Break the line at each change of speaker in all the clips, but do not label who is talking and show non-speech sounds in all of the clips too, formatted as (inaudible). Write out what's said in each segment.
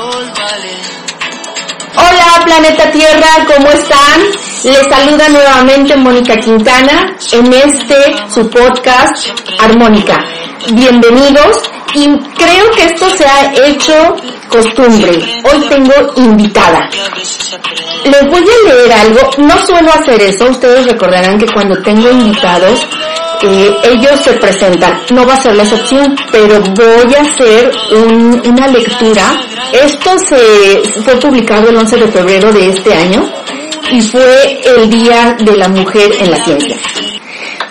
Hola planeta Tierra, ¿cómo están? Les saluda nuevamente Mónica Quintana en este su podcast Armónica. Bienvenidos y creo que esto se ha hecho costumbre. Hoy tengo invitada. Les voy a leer algo, no suelo hacer eso, ustedes recordarán que cuando tengo invitados, eh, ellos se presentan, no va a ser la excepción, pero voy a hacer un- una lectura. Esto se fue publicado el 11 de febrero de este año y fue el Día de la Mujer en la Ciencia.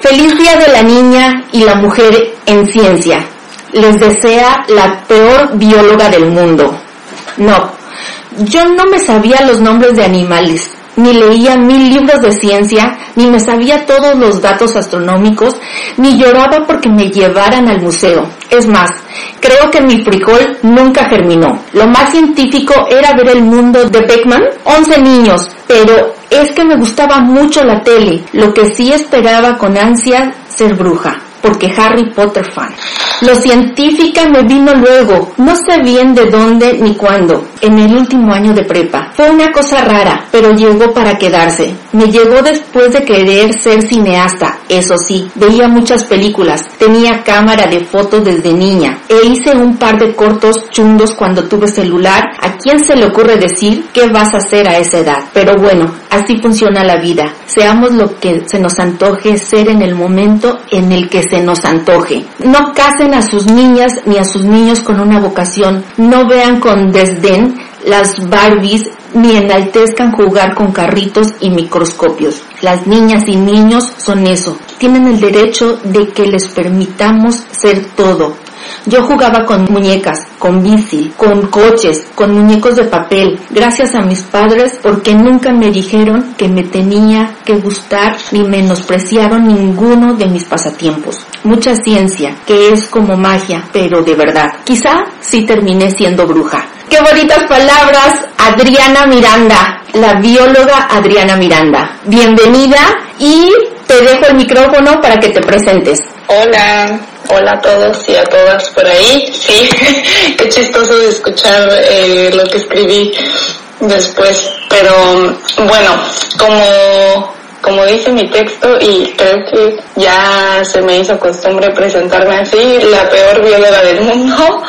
Feliz Día de la Niña y la Mujer en Ciencia. Les desea la peor bióloga del mundo. No, yo no me sabía los nombres de animales, ni leía mil libros de ciencia, ni me sabía todos los datos astronómicos, ni lloraba porque me llevaran al museo. Es más, creo que mi frijol nunca germinó. Lo más científico era ver el mundo de Beckman, 11 niños, pero es que me gustaba mucho la tele, lo que sí esperaba con ansia ser bruja porque Harry Potter fan. Lo científica me vino luego, no sé bien de dónde ni cuándo, en el último año de prepa. Fue una cosa rara, pero llegó para quedarse. Me llegó después de querer ser cineasta, eso sí, veía muchas películas, tenía cámara de fotos desde niña, e hice un par de cortos chundos cuando tuve celular. ¿A quién se le ocurre decir qué vas a hacer a esa edad? Pero bueno, así funciona la vida. Seamos lo que se nos antoje ser en el momento en el que se nos antoje. No casen a sus niñas ni a sus niños con una vocación. No vean con desdén las Barbies ni enaltezcan jugar con carritos y microscopios. Las niñas y niños son eso. Tienen el derecho de que les permitamos ser todo. Yo jugaba con muñecas, con bici, con coches, con muñecos de papel, gracias a mis padres porque nunca me dijeron que me tenía que gustar ni menospreciaron ninguno de mis pasatiempos. Mucha ciencia, que es como magia, pero de verdad. Quizá sí terminé siendo bruja. Qué bonitas palabras, Adriana Miranda, la bióloga Adriana Miranda. Bienvenida y te dejo el micrófono para que te presentes.
Hola, hola a todos y a todas por ahí. Sí, (laughs) qué chistoso de escuchar eh, lo que escribí después. Pero bueno, como, como dice mi texto y creo que ya se me hizo costumbre presentarme así, la peor bióloga del mundo,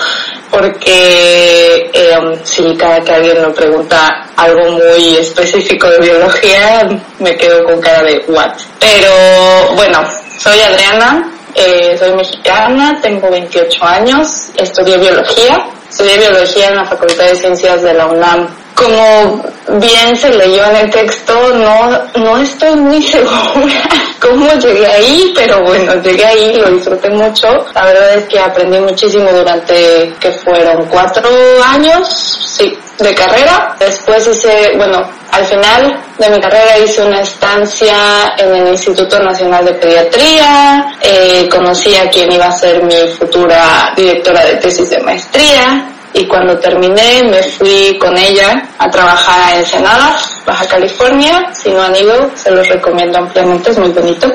porque eh, si cada que alguien me pregunta algo muy específico de biología, me quedo con cara de what. Pero bueno, soy Adriana, eh, soy mexicana, tengo 28 años, estudié biología, estudié biología en la Facultad de Ciencias de la UNAM. Como bien se leyó en el texto, no, no estoy muy (laughs) segura cómo llegué ahí, pero bueno, llegué ahí, lo disfruté mucho. La verdad es que aprendí muchísimo durante, que fueron cuatro años, sí, de carrera. Después hice, bueno, al final de mi carrera hice una estancia en el Instituto Nacional de Pediatría, eh, conocí a quien iba a ser mi futura directora de tesis de maestría y cuando terminé me fui con ella a trabajar a Ensenada, Baja California. Si no han ido, se los recomiendo ampliamente, es muy bonito.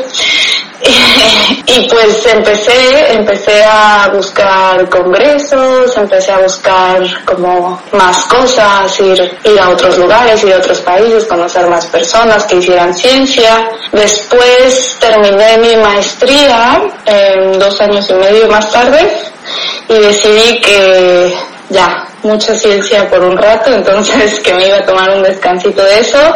(laughs) y pues empecé, empecé a buscar congresos, empecé a buscar como más cosas, ir, ir a otros lugares, ir a otros países, conocer más personas que hicieran ciencia. Después terminé mi maestría, eh, dos años y medio más tarde, y decidí que ya, mucha ciencia por un rato, entonces que me iba a tomar un descansito de eso,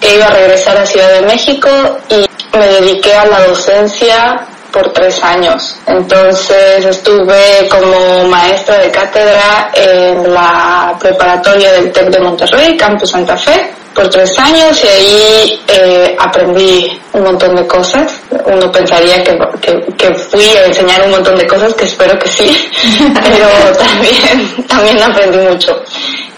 que iba a regresar a Ciudad de México y me dediqué a la docencia por tres años. Entonces estuve como maestra de cátedra en la preparatoria del TEC de Monterrey, Campus Santa Fe, por tres años y ahí eh, aprendí un montón de cosas. Uno pensaría que, que, que, fui a enseñar un montón de cosas, que espero que sí, (laughs) pero también, también aprendí mucho.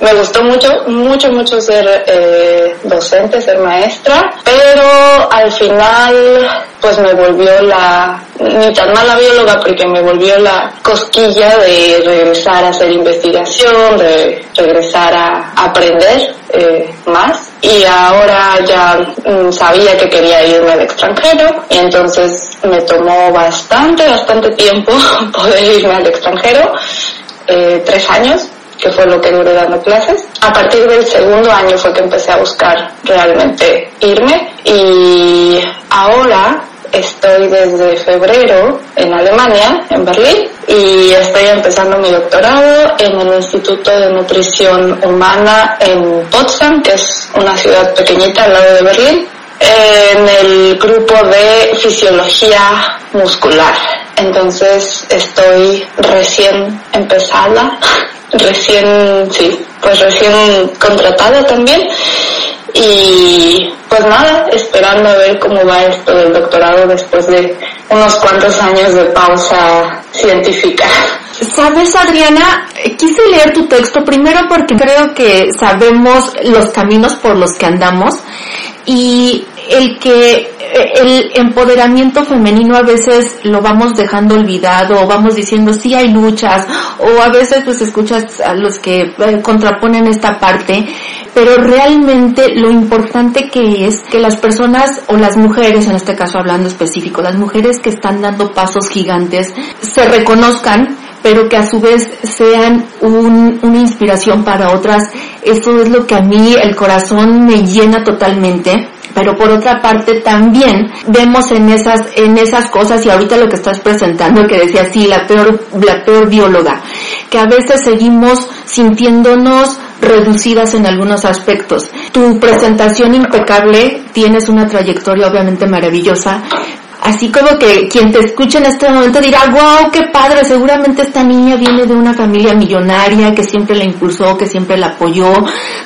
Me gustó mucho, mucho, mucho ser eh, docente, ser maestra, pero al final pues me volvió la, ni tan mala bióloga porque me volvió la cosquilla de regresar a hacer investigación, de regresar a aprender eh, más. Y ahora ya mm, sabía que quería irme al extranjero y entonces me tomó bastante, bastante tiempo (laughs) poder irme al extranjero, eh, tres años que fue lo que duré dando clases. A partir del segundo año fue que empecé a buscar realmente irme y ahora estoy desde febrero en Alemania, en Berlín, y estoy empezando mi doctorado en el Instituto de Nutrición Humana en Potsdam, que es una ciudad pequeñita al lado de Berlín, en el grupo de fisiología muscular. Entonces estoy recién empezada recién, sí, pues recién contratada también. Y pues nada, esperando a ver cómo va esto del doctorado después de unos cuantos años de pausa científica.
Sabes, Adriana, quise leer tu texto primero porque creo que sabemos los caminos por los que andamos y el que el empoderamiento femenino a veces lo vamos dejando olvidado o vamos diciendo sí hay luchas o a veces pues escuchas a los que eh, contraponen esta parte pero realmente lo importante que es que las personas o las mujeres en este caso hablando específico las mujeres que están dando pasos gigantes se reconozcan pero que a su vez sean una inspiración para otras. Eso es lo que a mí el corazón me llena totalmente pero por otra parte también vemos en esas en esas cosas y ahorita lo que estás presentando que decía sí la peor la peor bióloga que a veces seguimos sintiéndonos reducidas en algunos aspectos. Tu presentación impecable, tienes una trayectoria obviamente maravillosa, así como que quien te escuche en este momento dirá, wow, qué padre, seguramente esta niña viene de una familia millonaria que siempre la impulsó, que siempre la apoyó.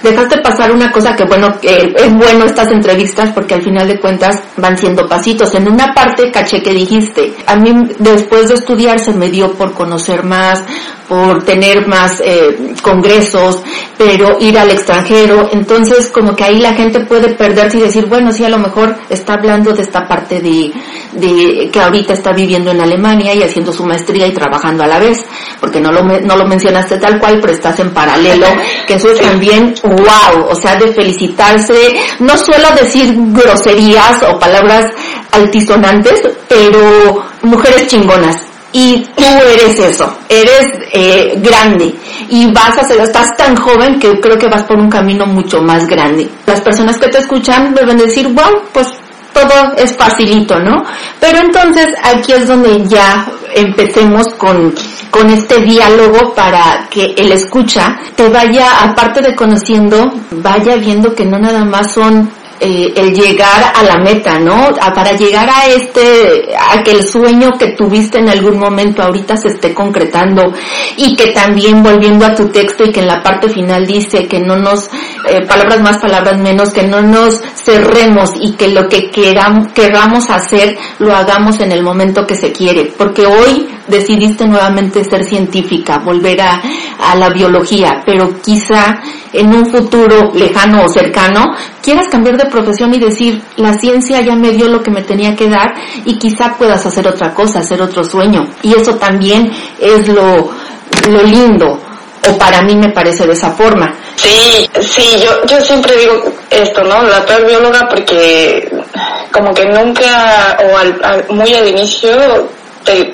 Dejaste pasar una cosa que bueno, que es bueno estas entrevistas porque al final de cuentas van siendo pasitos. En una parte caché que dijiste, a mí después de estudiar se me dio por conocer más, por tener más eh, congresos, pero ir al extranjero, entonces como que ahí la gente puede perderse y decir, bueno, sí, a lo mejor está hablando de esta parte de, de que ahorita está viviendo en Alemania y haciendo su maestría y trabajando a la vez, porque no lo, no lo mencionaste tal cual, pero estás en paralelo, que eso es también wow, o sea, de felicitarse, no suelo decir groserías o palabras altisonantes, pero mujeres chingonas, y tú eres eso, eres eh, grande y vas a ser, estás tan joven que creo que vas por un camino mucho más grande. Las personas que te escuchan deben decir, bueno, pues todo es facilito, ¿no? Pero entonces aquí es donde ya empecemos con, con este diálogo para que el escucha te vaya, aparte de conociendo, vaya viendo que no nada más son eh, el llegar a la meta, ¿no? para llegar a este, a que el sueño que tuviste en algún momento ahorita se esté concretando y que también volviendo a tu texto y que en la parte final dice que no nos, eh, palabras más, palabras menos, que no nos cerremos y que lo que queramos, queramos hacer lo hagamos en el momento que se quiere, porque hoy decidiste nuevamente ser científica, volver a, a la biología, pero quizá en un futuro lejano o cercano quieras cambiar de profesión y decir, la ciencia ya me dio lo que me tenía que dar y quizá puedas hacer otra cosa, hacer otro sueño. Y eso también es lo, lo lindo, o para mí me parece de esa forma.
Sí, sí, yo, yo siempre digo esto, ¿no? La peor bióloga porque como que nunca, o al, muy al inicio,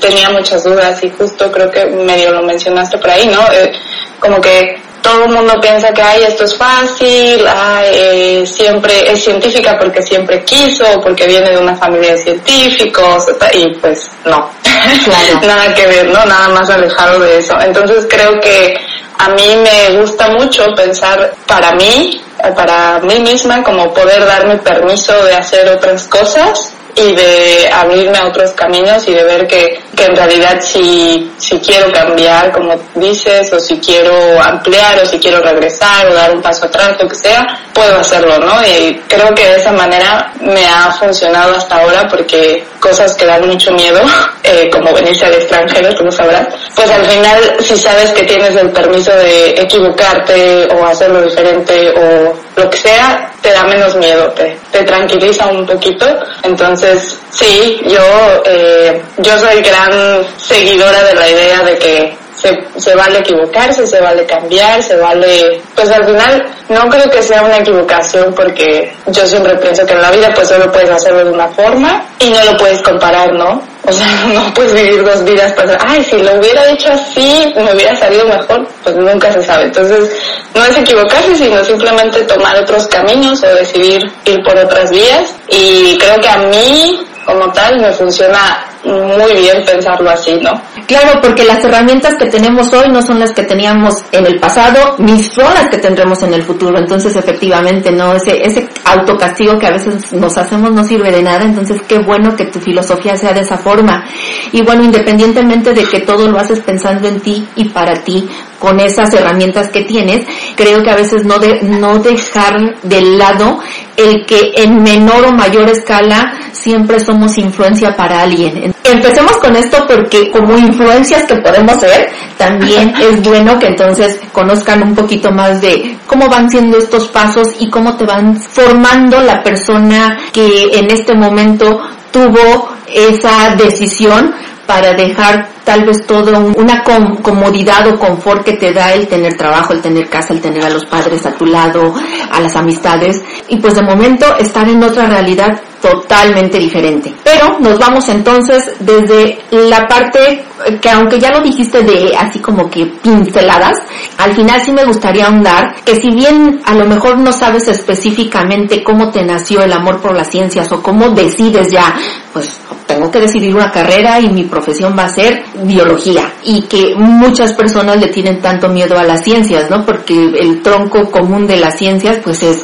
tenía muchas dudas y justo creo que medio lo mencionaste por ahí, ¿no? Eh, como que todo el mundo piensa que ay esto es fácil, ay, eh, siempre es científica porque siempre quiso, porque viene de una familia de científicos y pues no, (laughs) nada que ver, no, nada más alejado de eso. Entonces creo que a mí me gusta mucho pensar para mí, para mí misma, como poder darme permiso de hacer otras cosas y de abrirme a otros caminos y de ver que, que en realidad si, si quiero cambiar, como dices, o si quiero ampliar, o si quiero regresar, o dar un paso atrás, lo que sea, puedo hacerlo, ¿no? Y creo que de esa manera me ha funcionado hasta ahora porque cosas que dan mucho miedo, (laughs) eh, como venirse al extranjero, tú lo sabrás, pues al final si sabes que tienes el permiso de equivocarte o hacerlo diferente o lo que sea, te da menos miedo, te, te tranquiliza un poquito. Entonces, sí, yo, eh, yo soy gran seguidora de la idea de que se, se vale equivocarse, se vale cambiar, se vale, pues al final no creo que sea una equivocación porque yo siempre pienso que en la vida pues solo puedes hacerlo de una forma y no lo puedes comparar, ¿no? O sea, (laughs) no puedes vivir dos vidas para, ay, si lo hubiera hecho así, me hubiera salido mejor, pues nunca se sabe. Entonces, no es equivocarse, sino simplemente tomar otros caminos o decidir ir por otras vías. Y creo que a mí, como tal, me funciona muy bien pensarlo así, ¿no?
Claro, porque las herramientas que tenemos hoy no son las que teníamos en el pasado, ni son las que tendremos en el futuro. Entonces, efectivamente, no ese ese autocastigo que a veces nos hacemos no sirve de nada. Entonces, qué bueno que tu filosofía sea de esa forma. Y bueno, independientemente de que todo lo haces pensando en ti y para ti, con esas herramientas que tienes, creo que a veces no de, no dejar de lado el que en menor o mayor escala siempre somos influencia para alguien. Empecemos con esto porque como influencias que podemos ser, también (laughs) es bueno que entonces conozcan un poquito más de cómo van siendo estos pasos y cómo te van formando la persona que en este momento tuvo esa decisión para dejar tal vez todo una comodidad o confort que te da el tener trabajo, el tener casa, el tener a los padres a tu lado, a las amistades y pues de momento estar en otra realidad totalmente diferente. Pero nos vamos entonces desde la parte que aunque ya lo dijiste de así como que pinceladas, al final sí me gustaría ahondar que si bien a lo mejor no sabes específicamente cómo te nació el amor por las ciencias o cómo decides ya, pues tengo que decidir una carrera y mi profesión va a ser biología y que muchas personas le tienen tanto miedo a las ciencias, ¿no? Porque el tronco común de las ciencias pues es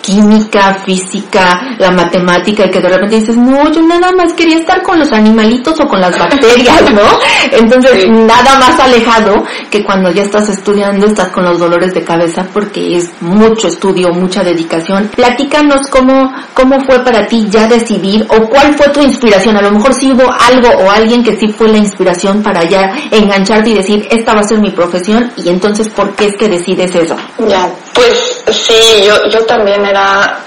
química, física, la matemática y que de repente dices, no, yo nada más quería estar con los animalitos o con las bacterias, ¿no? Entonces, nada más alejado que cuando ya estás estudiando estás con los dolores de cabeza porque es mucho estudio, mucha dedicación. Platícanos cómo, cómo fue para ti ya decidir o cuál fue tu inspiración. A lo mejor sí hubo algo o alguien que sí fue la inspiración para ya engancharte y decir, esta va a ser mi profesión y entonces, ¿por qué es que decides eso?
Ya, pues sí, yo, yo también era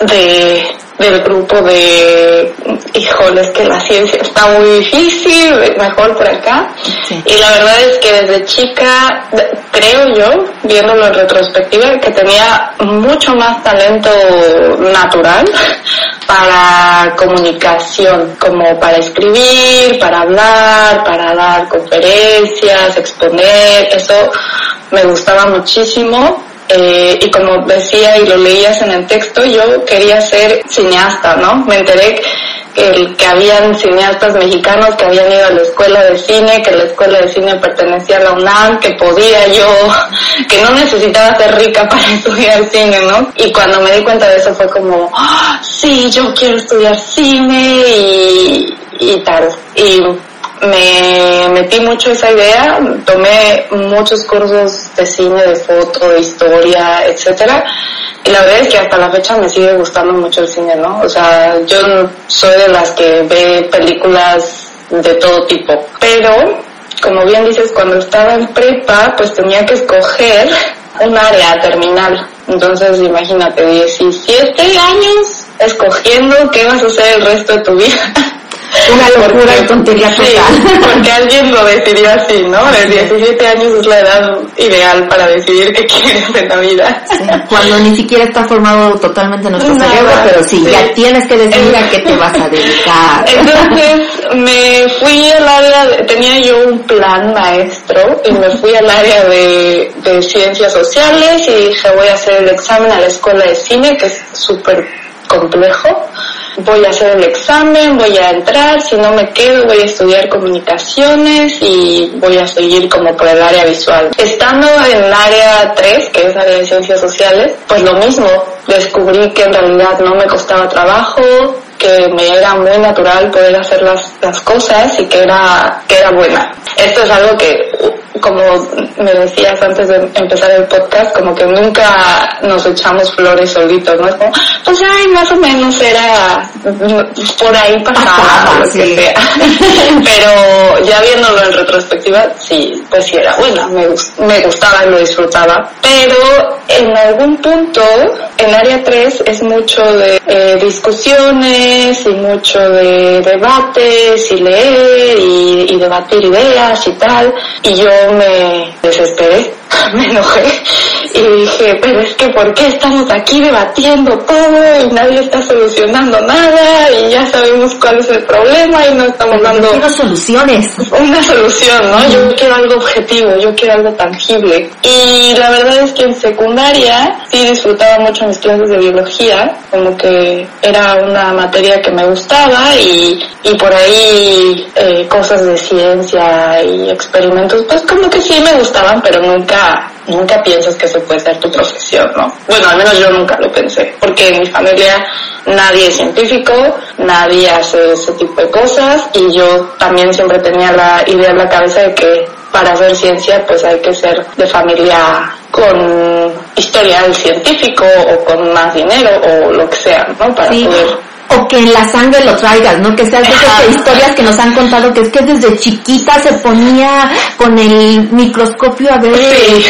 de del grupo de híjoles que la ciencia está muy difícil, mejor por acá. Y la verdad es que desde chica, creo yo, viéndolo en retrospectiva, que tenía mucho más talento natural (laughs) para comunicación, como para escribir, para hablar, para dar conferencias, exponer, eso me gustaba muchísimo eh, y como decía y lo leías en el texto, yo quería ser cineasta, ¿no? Me enteré que, que habían cineastas mexicanos que habían ido a la escuela de cine, que la escuela de cine pertenecía a la UNAM, que podía yo, (laughs) que no necesitaba ser rica para (laughs) estudiar cine, ¿no? Y cuando me di cuenta de eso fue como, ¡Ah, sí, yo quiero estudiar cine y, y tal. Y me metí mucho esa idea, tomé muchos cursos de cine, de foto, de historia, etcétera, y la verdad es que hasta la fecha me sigue gustando mucho el cine, ¿no? O sea, yo soy de las que ve películas de todo tipo, pero como bien dices, cuando estaba en prepa, pues tenía que escoger un área terminal. Entonces, imagínate, 17 años escogiendo qué vas a hacer el resto de tu vida.
Una locura y tontería total.
porque alguien lo decidió así, ¿no? De 17 años es la edad ideal para decidir qué quieres en la vida.
cuando ni siquiera está formado totalmente nuestro cerebro, pero sí, ya tienes que decidir a qué te vas a dedicar.
Entonces (laughs) me fui al área, de, tenía yo un plan maestro y me fui al área de, de ciencias sociales y dije voy a hacer el examen a la escuela de cine, que es súper complejo voy a hacer el examen, voy a entrar, si no me quedo voy a estudiar comunicaciones y voy a seguir como por el área visual. Estando en el área 3, que es área de ciencias sociales, pues lo mismo, descubrí que en realidad no me costaba trabajo, que me era muy natural poder hacer las, las cosas y que era, que era buena. Esto es algo que, como me decías antes de empezar el podcast, como que nunca nos echamos flores solitos, ¿no? Es como, pues ay, más o menos era por ahí pasaba, lo que sea. (laughs) Pero ya viéndolo en retrospectiva, sí, pues sí era buena, me, me gustaba y lo disfrutaba. Pero en algún punto, en área 3 es mucho de eh, discusiones y mucho de debates y leer y, y debatir ideas y tal. Y yo me desesperé (laughs) me enojé y dije, pero es que ¿por qué estamos aquí debatiendo todo y nadie está solucionando nada y ya sabemos cuál es el problema y no estamos dando
quiero soluciones.
una solución, ¿no? Yo quiero algo objetivo, yo quiero algo tangible. Y la verdad es que en secundaria sí disfrutaba mucho mis clases de biología, como que era una materia que me gustaba y, y por ahí eh, cosas de ciencia y experimentos, pues como que sí me gustaban, pero nunca nunca, piensas que eso puede ser tu profesión, ¿no? Bueno, al menos yo nunca lo pensé, porque en mi familia nadie es científico, nadie hace ese tipo de cosas y yo también siempre tenía la idea en la cabeza de que para hacer ciencia pues hay que ser de familia con historial científico o con más dinero o lo que sea, ¿no? Para poder
o que en la sangre lo traigas, ¿no? Que seas de esas historias que nos han contado que es que desde chiquita se ponía con el microscopio a ver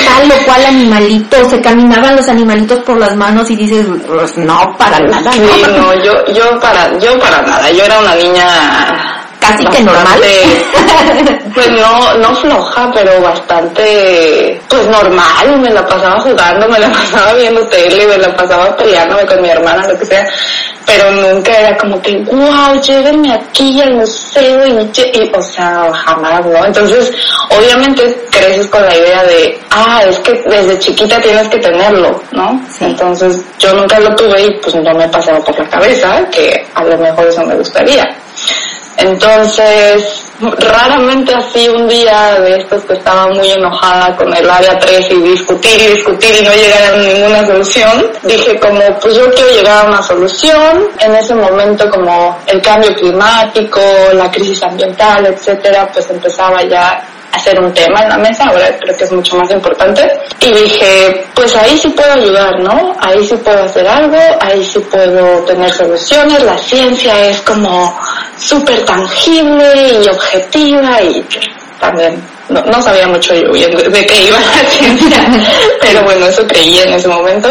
tal o cual animalito, se caminaban los animalitos por las manos y dices, pues no, para nada.
Sí, no, yo, yo para, yo para nada, yo era una niña
casi que normal. (laughs)
pues no, no floja, pero bastante, pues normal, me la pasaba jugando, me la (laughs) pasaba viendo tele, me la pasaba peleándome con mi hermana, lo que sea, pero nunca era como que, wow, llévenme aquí al museo y, o sea, jamás, ¿no? Entonces, obviamente creces con la idea de, ah, es que desde chiquita tienes que tenerlo, ¿no? Entonces, yo nunca lo tuve y pues no me pasaba por la cabeza que a lo mejor eso me gustaría. Entonces, raramente así un día de estos que estaba muy enojada con el área 3 y discutir y discutir y no llegar a ninguna solución, dije como, pues yo quiero llegar a una solución. En ese momento como el cambio climático, la crisis ambiental, etcétera, pues empezaba ya hacer un tema en la mesa, ahora creo que es mucho más importante. Y dije, pues ahí sí puedo ayudar, ¿no? Ahí sí puedo hacer algo, ahí sí puedo tener soluciones. La ciencia es como súper tangible y objetiva y también no, no sabía mucho yo de qué iba la (laughs) ciencia, pero bueno, eso creí en ese momento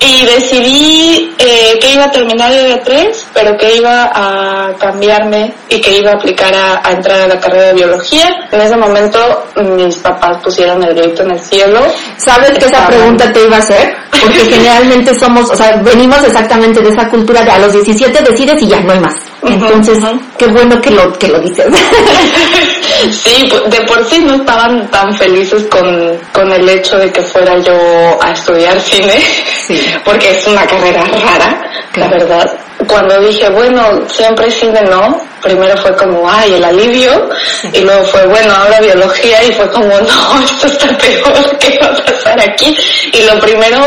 y decidí eh, que iba a terminar el 3, pero que iba a cambiarme y que iba a aplicar a, entrar a la carrera de biología. En ese momento mis papás pusieron el grito en el cielo.
¿Sabes que esa pregunta te iba a hacer? Porque (laughs) generalmente somos, o sea, venimos exactamente de esa cultura de a los 17 decides y ya no hay más. Entonces, qué bueno que lo, que lo dices. (laughs)
sí, de por sí no estaban tan felices con, con el hecho de que fuera yo a estudiar cine, (laughs) porque es una carrera rara, la verdad. Cuando dije, bueno, siempre cine no, primero fue como, ay, el alivio, y luego fue, bueno, ahora biología, y fue como, (laughs) no, esto está peor, ¿qué va a pasar aquí? Y lo primero,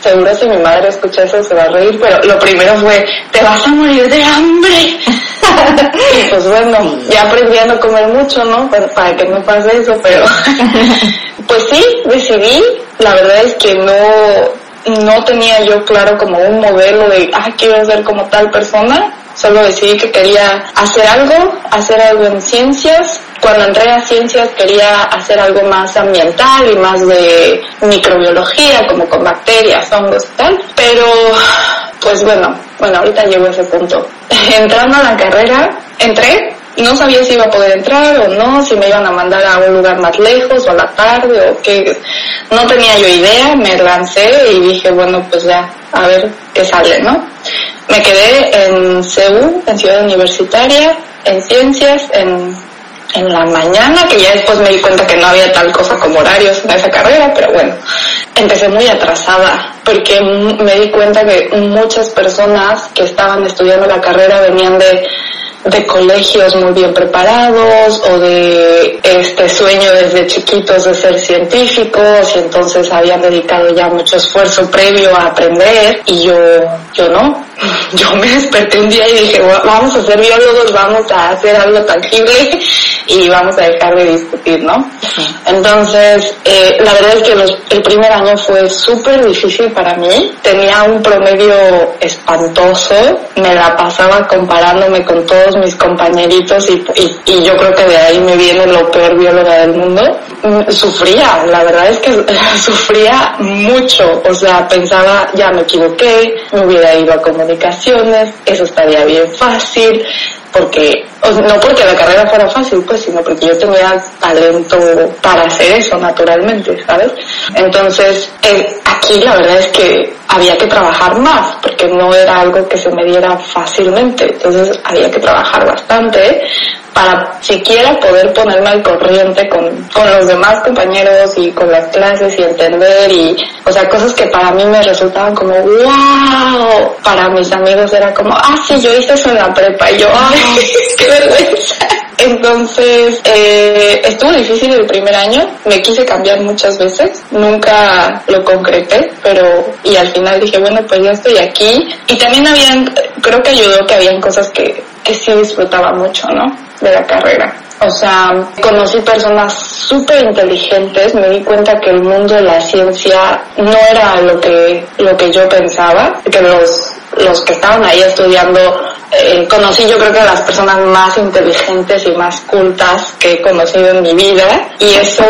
seguro si mi madre escucha eso se va a reír, pero lo primero fue, te vas a morir de hambre. (laughs) y pues bueno, ya aprendí a no comer mucho, ¿no? Para que no pase eso, pero (laughs) pues sí, decidí, la verdad es que no, no tenía yo claro como un modelo de, ah, quiero ser como tal persona, solo decidí que quería hacer algo, hacer algo en ciencias. Cuando entré a ciencias quería hacer algo más ambiental y más de microbiología, como con bacterias, hongos y tal. Pero, pues bueno, bueno, ahorita llego a ese punto. (laughs) Entrando a la carrera, entré, no sabía si iba a poder entrar o no, si me iban a mandar a un lugar más lejos o a la tarde o qué. No tenía yo idea, me lancé y dije, bueno, pues ya, a ver qué sale, ¿no? Me quedé en CEU, en Ciudad Universitaria, en Ciencias, en, en la mañana, que ya después me di cuenta que no había tal cosa como horarios en esa carrera, pero bueno, empecé muy atrasada porque me di cuenta que muchas personas que estaban estudiando la carrera venían de de colegios muy bien preparados o de este sueño desde chiquitos de ser científicos y entonces habían dedicado ya mucho esfuerzo previo a aprender y yo, yo no. Yo me desperté un día y dije, vamos a ser biólogos, vamos a hacer algo tangible y vamos a dejar de discutir, ¿no? Entonces, eh, la verdad es que el primer año fue súper difícil para mí. Tenía un promedio espantoso, me la pasaba comparándome con todos mis compañeritos y, y, yo creo que de ahí me viene lo peor bióloga del mundo. Mm, sufría, la verdad es que (laughs) sufría mucho, o sea, pensaba, ya me equivoqué, me hubiera ido a comunicaciones, eso estaría bien fácil, porque, no porque la carrera fuera fácil, pues, sino porque yo tenía talento para hacer eso naturalmente, ¿sabes? Entonces, eh, aquí la verdad es que había que trabajar más, porque no era algo que se me diera fácilmente, entonces había que trabajar bastante para siquiera poder ponerme al corriente con, con los demás compañeros y con las clases y entender y, o sea, cosas que para mí me resultaban como, wow, para mis amigos era como, ah, sí, yo hice eso en la prepa y yo, ay, (laughs) qué vergüenza. Entonces, eh, estuvo difícil el primer año, me quise cambiar muchas veces, nunca lo concreté, pero, y al final dije, bueno, pues ya estoy aquí. Y también habían, creo que ayudó que habían cosas que, que sí disfrutaba mucho, ¿no? De la carrera. O sea, conocí personas súper inteligentes, me di cuenta que el mundo de la ciencia no era lo que, lo que yo pensaba, que los, los que estaban ahí estudiando eh, conocí yo creo que a las personas más inteligentes y más cultas que he conocido en mi vida y eso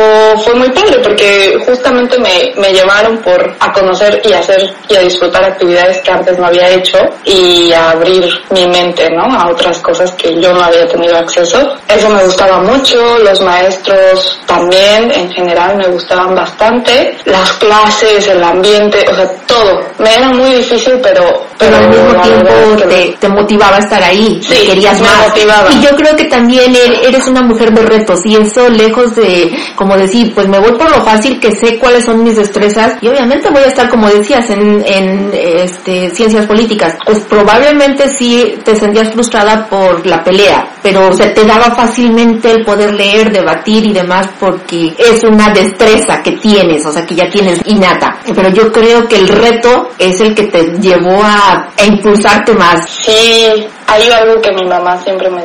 fue muy padre porque justamente me, me llevaron por a conocer y hacer y a disfrutar actividades que antes no había hecho y a abrir mi mente ¿no? a otras cosas que yo no había tenido acceso. Eso me gustaba mucho, los maestros también en general me gustaban bastante, las clases, el ambiente, o sea, todo. Me era muy difícil pero...
Pero, al mismo tiempo te, te motivaba a estar ahí
sí,
querías más. Y yo creo que también er, eres una mujer de retos y eso lejos de como decir, pues me voy por lo fácil que sé cuáles son mis destrezas y obviamente voy a estar como decías en, en este, ciencias políticas. Pues probablemente sí te sentías frustrada por la pelea, pero se te daba fácilmente el poder leer, debatir y demás porque es una destreza que tienes, o sea que ya tienes innata. Pero yo creo que el reto es el que te llevó a, a impulsarte más.
Sí, hay algo que mi mamá siempre me,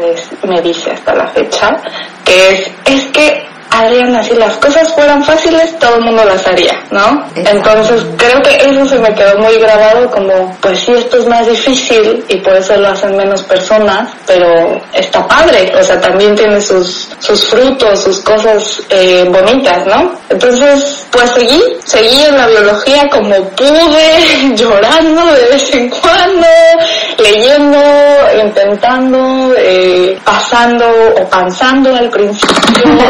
me dice hasta la fecha, que es, es que Adriana, si las cosas fueran fáciles, todo el mundo las haría, ¿no? Entonces creo que eso se me quedó muy grabado como, pues sí, esto es más difícil y por eso lo hacen menos personas, pero está padre, o sea, también tiene sus, sus frutos, sus cosas eh, bonitas, ¿no? Entonces, pues seguí, seguí en la biología como pude, (laughs) llorando de vez en cuando, leyendo, intentando, eh, pasando o pensando al principio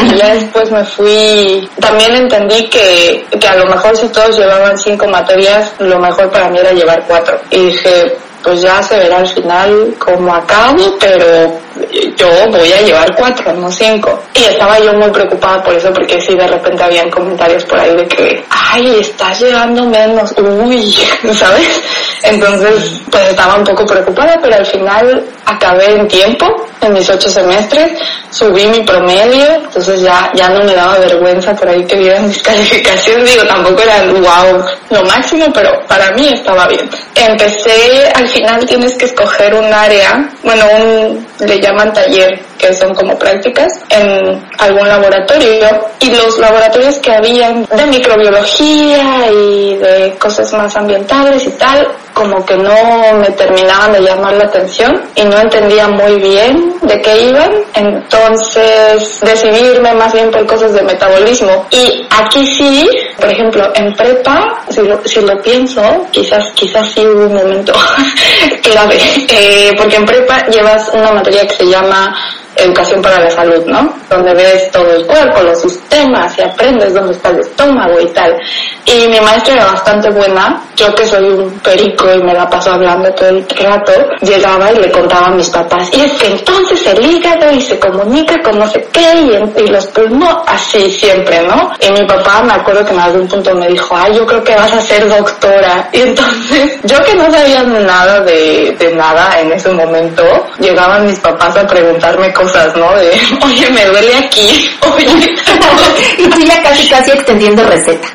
y (laughs) ya después me fui, también entendí que, que a lo mejor si todos llevaban cinco materias, lo mejor para mí era llevar cuatro. Y dije, pues ya se verá al final cómo acabo, pero yo voy a llevar cuatro, no cinco. Y estaba yo muy preocupada por eso, porque si de repente habían comentarios por ahí de que, ay, estás llevando menos, uy, (laughs) ¿sabes? Entonces, pues estaba un poco preocupada, pero al final acabé en tiempo, en mis ocho semestres, subí mi promedio, entonces ya, ya no me daba vergüenza por ahí que vieran mis (laughs) calificaciones, digo, tampoco era wow, lo máximo, pero para mí estaba bien. Empecé, al final tienes que escoger un área, bueno, un, le llaman taller, que son como prácticas, en algún laboratorio, y los laboratorios que habían de microbiología y de cosas más ambientales y tal, como que no me terminaban de llamar la atención y no entendía muy bien de qué iban, entonces decidí irme más bien por cosas de metabolismo. Y aquí sí, por ejemplo, en prepa, si lo, si lo pienso, quizás, quizás sí hubo un momento (laughs) clave, eh, porque en prepa llevas una materia que se llama educación para la salud, ¿no? Donde ves todo el cuerpo, los sistemas y aprendes dónde está el estómago y tal. Y mi maestra era bastante buena, yo que soy un perico y me la paso hablando todo el rato, llegaba y le contaba a mis papás, y es que entonces el hígado y se comunica con no sé qué y, y los pulmones, así siempre, ¿no? Y mi papá me acuerdo que en algún punto me dijo, ay, yo creo que vas a ser doctora. (laughs) Y entonces, yo que no sabía nada de, de nada en ese momento, llegaban mis papás a preguntarme cómo cosas, ¿no? De, (laughs) oye, me duele aquí, (laughs) oye. (laughs)
y tú ya casi, casi extendiendo receta.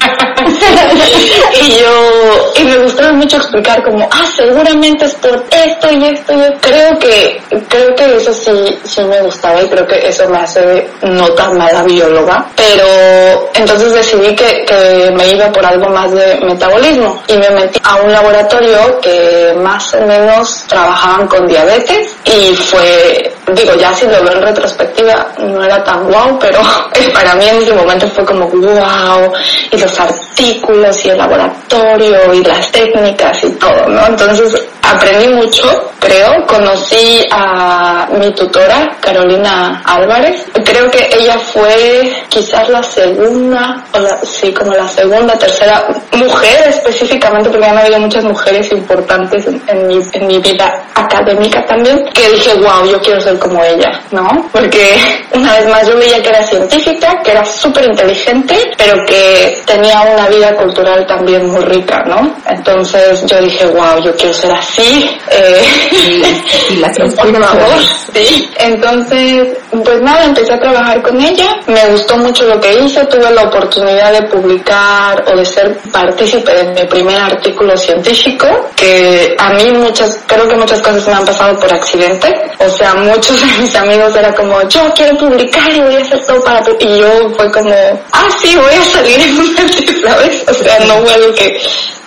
y yo, y me gustaba mucho explicar como, ah, seguramente es por esto y esto y. Creo que, creo que eso sí, sí me gustaba y creo que eso me hace no tan mala bióloga. Pero entonces decidí que, que me iba por algo más de metabolismo y me metí a un laboratorio que más o menos trabajaban con diabetes y fue, digo, ya si lo en retrospectiva no era tan guau, pero (laughs) para mí en ese momento fue como wow, y los artículos y el laboratorio y las técnicas y todo, ¿no? Entonces aprendí mucho, creo, conocí a mi tutora, Carolina Álvarez, creo que ella fue quizás la segunda, o la, sí, como la segunda, tercera mujer específicamente, porque han habido muchas mujeres importantes en, mi, en mi vida académica también, que dije, wow, yo quiero ser como ella, ¿no? Porque una vez más yo veía que era científica, que era súper inteligente, pero que tenía una vida cultural también muy rica, ¿no? Entonces yo dije, wow, yo quiero ser así. Eh,
y, la (laughs)
por favor, sí. Entonces, pues nada, empecé a trabajar con ella, me gustó mucho lo que hice, tuve la oportunidad de publicar o de ser partícipe de mi primer artículo científico, que a mí muchas, creo que muchas cosas me han pasado por accidente, o sea, muchos (laughs) de mis amigos era como, yo quiero publicar y voy a hacer todo para... Y yo fue como, ah, sí, voy a salir en un ¿sabes? O sea, no fue algo que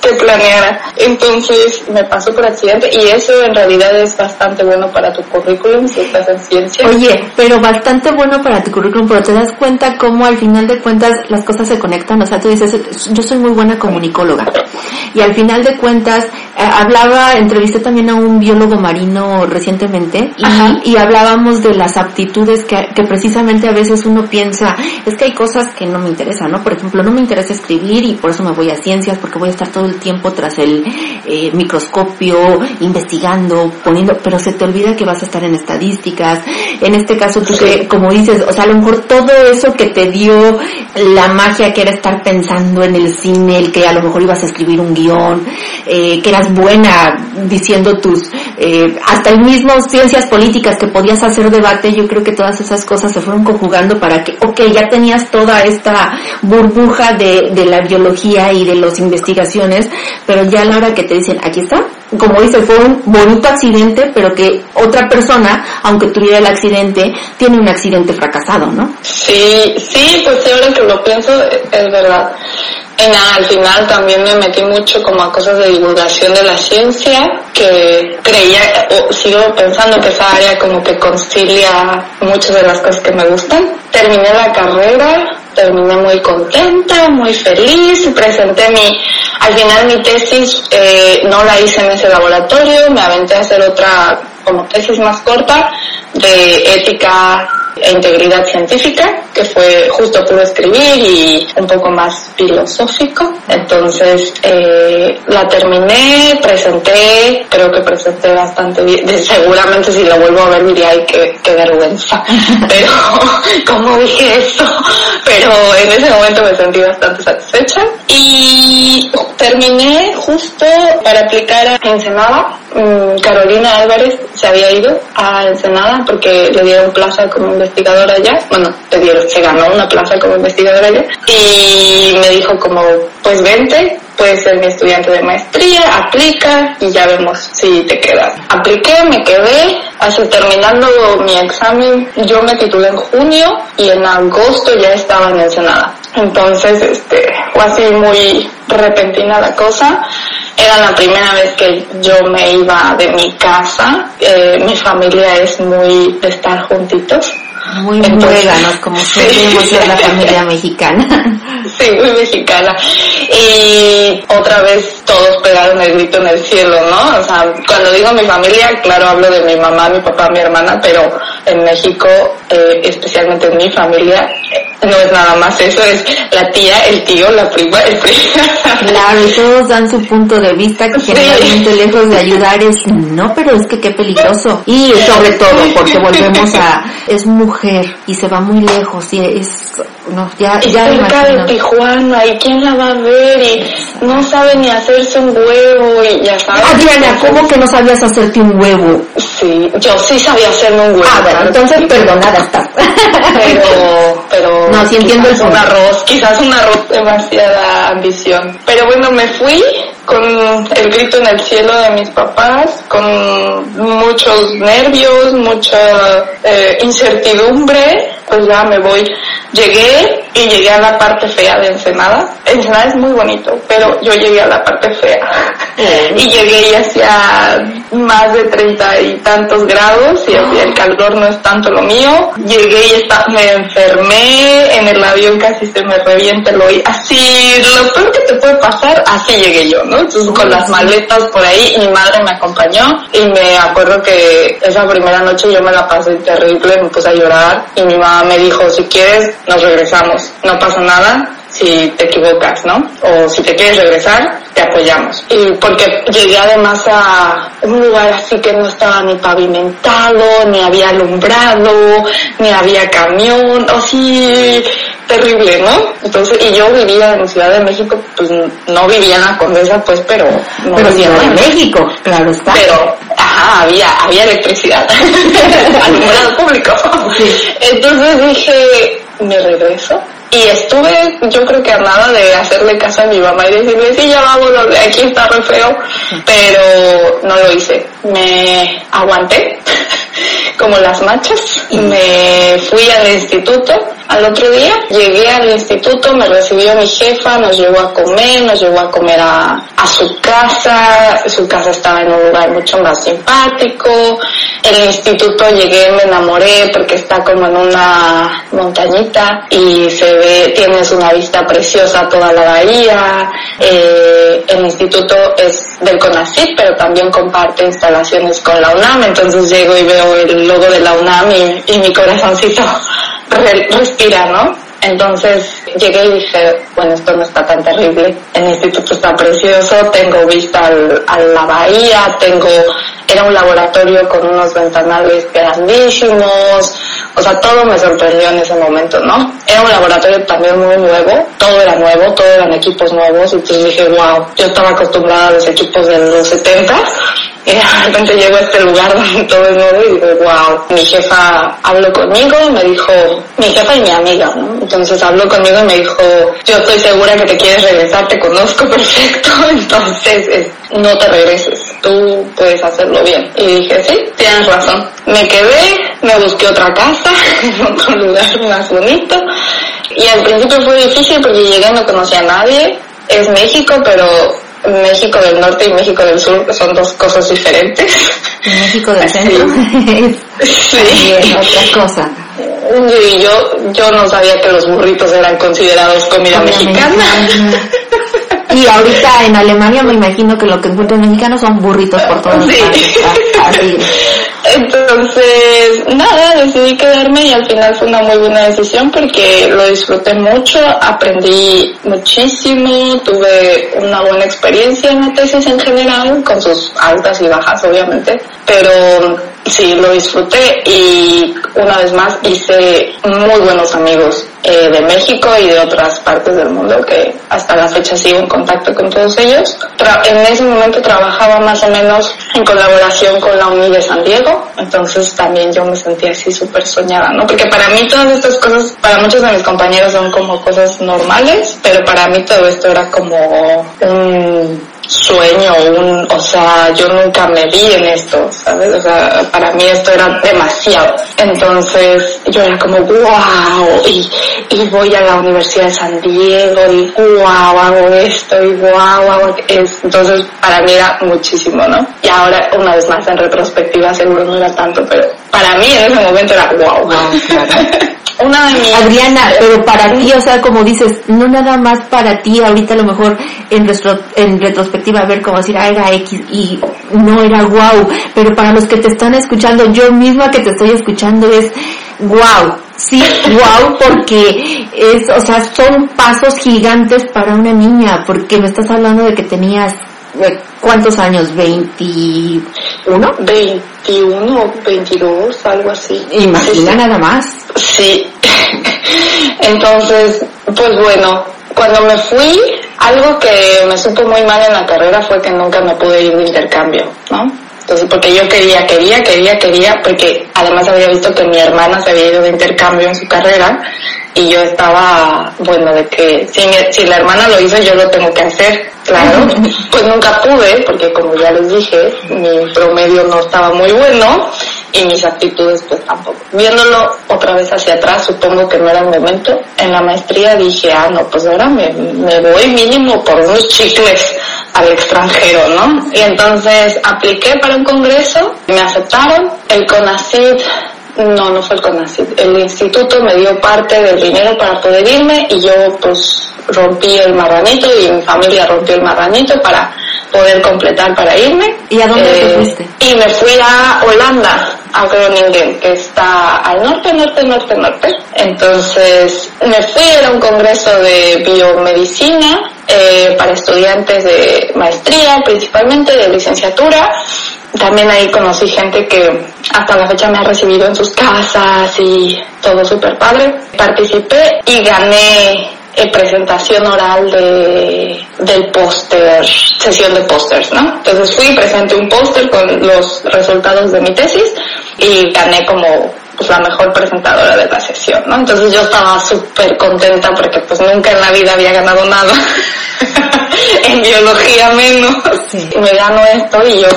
que planeara. Entonces me pasó por accidente y eso en realidad es bastante bueno para tu currículum si estás en ciencia.
Oye, pero bastante bueno para tu currículum, pero te das cuenta cómo al final de cuentas las cosas se conectan. O sea, tú dices, yo soy muy buena comunicóloga. Y al final de cuentas, eh, hablaba, entrevisté también a un biólogo marino recientemente y, y hablábamos de las aptitudes que, que precisamente a veces uno piensa, es que hay cosas que no me interesan, ¿no? Por ejemplo, no me interesa escribir y por eso me voy a ciencias porque voy a estar todo el tiempo tras el eh, microscopio, investigando, poniendo, pero se te olvida que vas a estar en estadísticas. En este caso, tú que, como dices, o sea, a lo mejor todo eso que te dio la magia que era estar pensando en el cine, el que a lo mejor ibas a escribir un guion, eh, que eras buena diciendo tus, eh, hasta el mismo ciencias políticas que podías hacer debate, yo creo que todas esas cosas se fueron conjugando para que, ok, ya tenías toda esta burbuja de, de la biología y de las investigaciones, pero ya a la hora que te dicen, aquí está, como dice, fue un bonito accidente, pero que otra persona, aunque tuviera el accidente, tiene un accidente fracasado, ¿no?
Sí, sí, pues ahora que lo pienso, es verdad. En, al final también me metí mucho como a cosas de divulgación de la ciencia, que creía, o sigo pensando que esa área como que concilia muchas de las cosas que me gustan. Terminé la carrera, terminé muy contenta, muy feliz, presenté mi, al final mi tesis eh, no la hice en ese laboratorio, me aventé a hacer otra como tesis más corta de ética e integridad científica, que fue justo pude escribir y un poco más filosófico. Entonces eh, la terminé, presenté, creo que presenté bastante bien. Seguramente si lo vuelvo a ver diría, ay, qué, qué vergüenza. (laughs) Pero, (laughs) ¿cómo dije eso? Pero en ese momento me sentí bastante satisfecha. Y terminé justo para aplicar a Ensenada. Mm, Carolina Álvarez se había ido a Ensenada porque le dieron plaza como investigadora allá, bueno, te dieron, se ganó una plaza como investigadora allá, y me dijo como, pues vente, puedes ser mi estudiante de maestría, aplica y ya vemos si te quedas. Apliqué, me quedé, así terminando mi examen, yo me titulé en junio y en agosto ya estaba en Ensenada. Entonces, este, fue así muy repentina la cosa. Era la primera vez que yo me iba de mi casa. Eh, mi familia es muy de estar juntitos.
Muy muéganos, como solemos ser la familia mexicana. (laughs)
Sí, muy mexicana. Y otra vez todos pegaron el grito en el cielo, ¿no? O sea, cuando digo mi familia, claro, hablo de mi mamá, mi papá, mi hermana, pero en México, eh, especialmente en mi familia, no es nada más eso, es la tía, el tío, la prima, el primo. (laughs)
Claro, y todos dan su punto de vista que generalmente lejos de ayudar es, no, pero es que qué peligroso. Y sobre todo, porque volvemos a, es mujer y se va muy lejos y es, no, ya, ya
cerca de Tijuana, ¿y quién la va a ver? Y no sabe ni hacerse un huevo y ya sabes.
Adriana, ¿cómo que no sabías hacerte un huevo?
Sí, yo sí sabía hacerme un huevo.
Ah, bueno, entonces perdonada estás.
Pero, pero (laughs)
No, sí entiendo el
un arroz, quizás un arroz demasiada ambición. Pero bueno, me fui con el grito en el cielo de mis papás, con muchos nervios, mucha eh, incertidumbre, pues ya me voy. Llegué y llegué a la parte fea de Ensenada. Ensenada es muy bonito, pero yo llegué a la parte fea. y llegué y hacía más de treinta y tantos grados y el calor no es tanto lo mío. Llegué y esta- me enfermé, en el avión casi se me revienta el oído. Así, lo peor que te puede pasar, así llegué yo, ¿no? Entonces con las maletas por ahí, mi madre me acompañó y me acuerdo que esa primera noche yo me la pasé terrible, me puse a llorar y mi mamá me dijo, si quieres, nos regresamos, no pasa nada, si te equivocas, ¿no? O si te quieres regresar, te apoyamos. Y porque llegué además a un lugar así que no estaba ni pavimentado, ni había alumbrado, ni había camión, o sí, terrible, ¿no? Entonces, y yo vivía en Ciudad de México, pues no vivía en la Condesa, pues, pero no
Pero
vivía en
México, claro está.
pero ajá, había, había electricidad, (laughs) alumbrado público. Entonces dije, me regreso. Y estuve, yo creo que a nada de hacerle caso a mi mamá y decirle, sí, ya vámonos, aquí está re feo. Pero no lo hice. Me aguanté, (laughs) como las machas. Me fui al instituto al otro día. Llegué al instituto, me recibió mi jefa, nos llevó a comer, nos llevó a comer a, a su casa. Su casa estaba en un lugar mucho más simpático. El instituto llegué, me enamoré porque está como en una montañita y se ve, tienes una vista preciosa toda la bahía. Eh, el instituto es del CONACYT, pero también comparte instalaciones con la UNAM, entonces llego y veo el logo de la UNAM y, y mi corazoncito re- respira, ¿no? Entonces llegué y dije, bueno, esto no está tan terrible. El instituto está precioso, tengo vista al- a la bahía, tengo, era un laboratorio con unos ventanales grandísimos, o sea, todo me sorprendió en ese momento, ¿no? Era un laboratorio también muy nuevo, todo era nuevo, todo eran equipos nuevos, entonces dije, wow, yo estaba acostumbrada a los equipos de los 70 y (laughs) de repente llego a este lugar donde todo es nuevo y digo, wow, mi jefa habló conmigo, me dijo, mi jefa y mi amiga, ¿no? Entonces habló conmigo y me dijo, yo estoy segura que te quieres regresar, te conozco (laughs) perfecto, entonces es- no te regreses, tú puedes hacerlo bien. Y dije, sí, tienes razón. Me quedé, me busqué otra casa, (laughs) en otro lugar más bonito, y al principio fue difícil porque llegué y no conocía a nadie, es México, pero México del Norte y México del Sur son dos cosas diferentes.
En México del Centro es
Sí.
también otra cosa.
Y yo, yo no sabía que los burritos eran considerados comida
Comida
mexicana.
Y ahorita en Alemania me imagino que lo que encuentran mexicanos son burritos por todas
Sí.
es.
Entonces, nada, decidí quedarme y al final fue una muy buena decisión porque lo disfruté mucho, aprendí muchísimo, tuve una buena experiencia en la tesis en general, con sus altas y bajas obviamente, pero sí, lo disfruté y una vez más hice muy buenos amigos eh, de México y de otras partes del mundo que hasta la fecha sigo en contacto con todos ellos. Tra- en ese momento trabajaba más o menos en colaboración con la UNI de San Diego, entonces también yo me sentía así súper soñada, ¿no? Porque para mí todas estas cosas, para muchos de mis compañeros son como cosas normales, pero para mí todo esto era como un sueño, un, o sea, yo nunca me vi en esto, ¿sabes? O sea, para mí esto era demasiado. Entonces yo era como, wow, y, y voy a la Universidad de San Diego, y wow, hago esto, y wow, hago es, entonces para mí era muchísimo, ¿no? Y ahora, una vez más, en retrospectiva seguro no era tanto, pero para mí en ese momento era wow. (laughs) Una de mis...
Adriana, pero para ti, o sea, como dices, no nada más para ti, ahorita a lo mejor en, retro- en retrospectiva ver como decir, ah, era X y no era wow, pero para los que te están escuchando, yo misma que te estoy escuchando es wow, Sí, wow, porque es, o sea, son pasos gigantes para una niña, porque me estás hablando de que tenías eh, ¿Cuántos años? ¿21?
21, 22, algo así.
Imagina nada más.
Sí. Entonces, pues bueno, cuando me fui, algo que me supo muy mal en la carrera fue que nunca me pude ir de intercambio, ¿no? Entonces, porque yo quería, quería, quería, quería, porque además había visto que mi hermana se había ido de intercambio en su carrera y yo estaba, bueno, de que si, si la hermana lo hizo, yo lo tengo que hacer, claro. (laughs) Pues nunca pude, porque como ya les dije, mi promedio no estaba muy bueno y mis actitudes pues tampoco. Viéndolo otra vez hacia atrás, supongo que no era el momento. En la maestría dije, ah, no, pues ahora me, me voy mínimo por unos chicles al extranjero, ¿no? Y entonces apliqué para un congreso, me aceptaron, el CONACYT no, no fue el CONACYT. El instituto me dio parte del dinero para poder irme y yo pues rompí el marranito y mi familia rompió el marranito para poder completar para irme.
¿Y a dónde te eh, fuiste?
Y me fui a Holanda, Groningen, que está al norte, norte, norte, norte. Entonces me fui, era un congreso de biomedicina eh, para estudiantes de maestría, principalmente de licenciatura. También ahí conocí gente que hasta la fecha me ha recibido en sus casas y todo súper padre. Participé y gané eh, presentación oral de, del póster, sesión de pósters, ¿no? Entonces fui, presenté un póster con los resultados de mi tesis y gané como pues la mejor presentadora de la sesión, ¿no? Entonces yo estaba súper contenta porque pues nunca en la vida había ganado nada, (laughs) en biología menos, y me gano esto y yo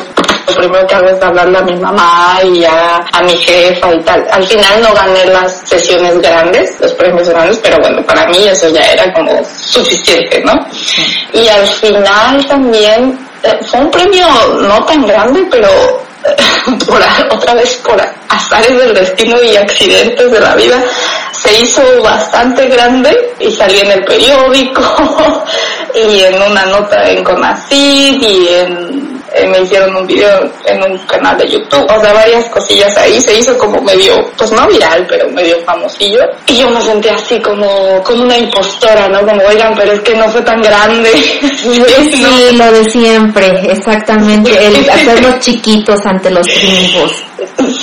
primero que hago es hablarle a mi mamá y a, a mi jefa y tal. Al final no gané las sesiones grandes, los premios grandes, pero bueno, para mí eso ya era como suficiente, ¿no? Y al final también eh, fue un premio no tan grande, pero (laughs) por, otra vez por azares del destino y accidentes de la vida, se hizo bastante grande y salí en el periódico (laughs) y en una nota en Conacid y en eh, me hicieron un video en un canal de YouTube, o sea, varias cosillas ahí, se hizo como medio, pues no viral, pero medio famosillo. Y yo me sentí así como, como una impostora, ¿no? Como, oigan, pero es que no fue tan grande. (laughs) (laughs)
sí, lo de siempre, exactamente, el hacernos chiquitos ante los triunfos.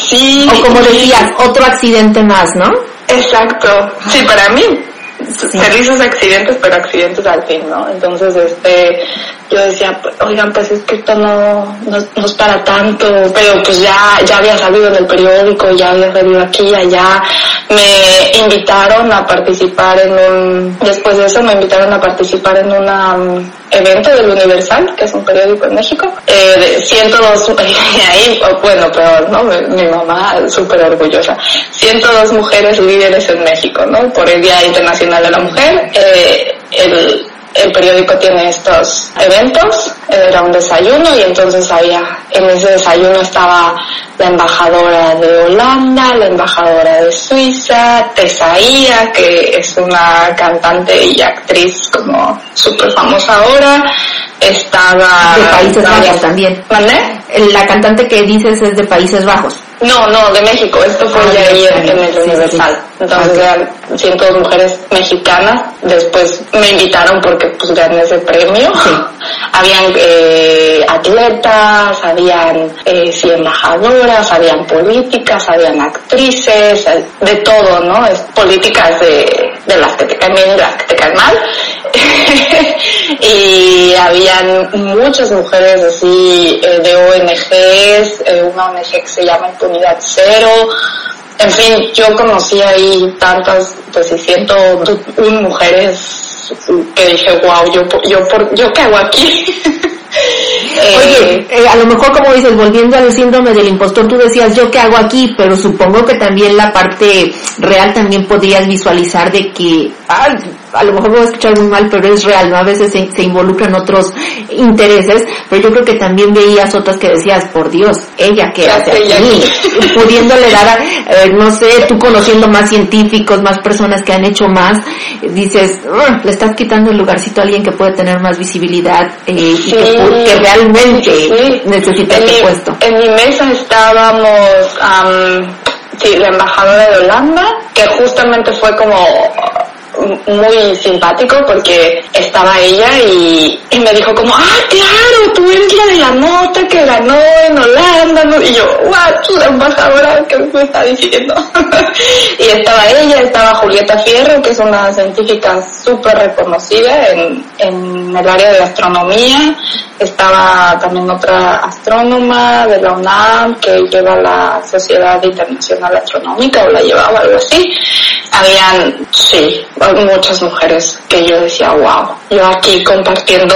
Sí.
O como decías, otro accidente más, ¿no?
Exacto, sí, para mí felices accidentes, pero accidentes al fin, ¿no? Entonces, este, yo decía, oigan, pues es que esto no, no, es para tanto, pero pues ya, ya había salido en el periódico, ya había salido aquí, allá, me invitaron a participar en un, después de eso me invitaron a participar en un um, evento del Universal, que es un periódico en México, eh, 102, (laughs) ahí, bueno, pero ¿no? Mi, mamá súper orgullosa, 102 mujeres líderes en México, ¿no? Por el Día Internacional de la Mujer, eh, el el periódico tiene estos eventos, era un desayuno y entonces había, en ese desayuno estaba la embajadora de Holanda, la embajadora de Suiza, Tesaía, que es una cantante y actriz como súper famosa ahora, estaba...
De Países Bajos también.
¿Vale?
La cantante que dices es de Países Bajos.
No, no, de México. Esto fue ah, ya ahí en, el Universal. Entonces eran 102 mujeres mexicanas. Después me invitaron porque pues gané ese premio. Habían eh, atletas, habían eh, sí, embajadoras, habían políticas, habían actrices, de todo, ¿no? Es políticas de, de las que te caen bien y las que te caen mal. (laughs) y habían muchas mujeres así eh, de ONGs, eh, una ONG que se llama Impunidad Cero, en fin, yo conocí ahí tantas, pues y siento un mujeres que dije, wow, yo, yo, por, yo qué hago aquí. (laughs)
Oye, eh, a lo mejor como dices, volviendo al síndrome del impostor, tú decías yo qué hago aquí, pero supongo que también la parte real también podrías visualizar de que, a lo mejor me voy a escuchar muy mal, pero es real, ¿no? A veces se, involucran otros intereses, pero yo creo que también veías otras que decías, por Dios, ella que hace aquí, (laughs) pudiéndole dar, a, eh, no sé, tú conociendo más científicos, más personas que han hecho más, dices, le estás quitando el lugarcito a alguien que puede tener más visibilidad eh, y que, realmente necesita este puesto.
En mi mesa estábamos sí, la embajadora de Holanda, que justamente fue como muy simpático porque estaba ella y, me dijo como, ah, claro, tú eres la de la nota que ganó en Holanda, y yo, guau, la embajadora que me está diciendo. (laughs) y estaba ella, estaba Julieta Fierro, que es una científica súper reconocida en, en el área de astronomía, estaba también otra astrónoma de la UNAM que lleva la Sociedad Internacional Astronómica o la llevaba algo así. Habían, sí, muchas mujeres que yo decía, wow, yo aquí compartiendo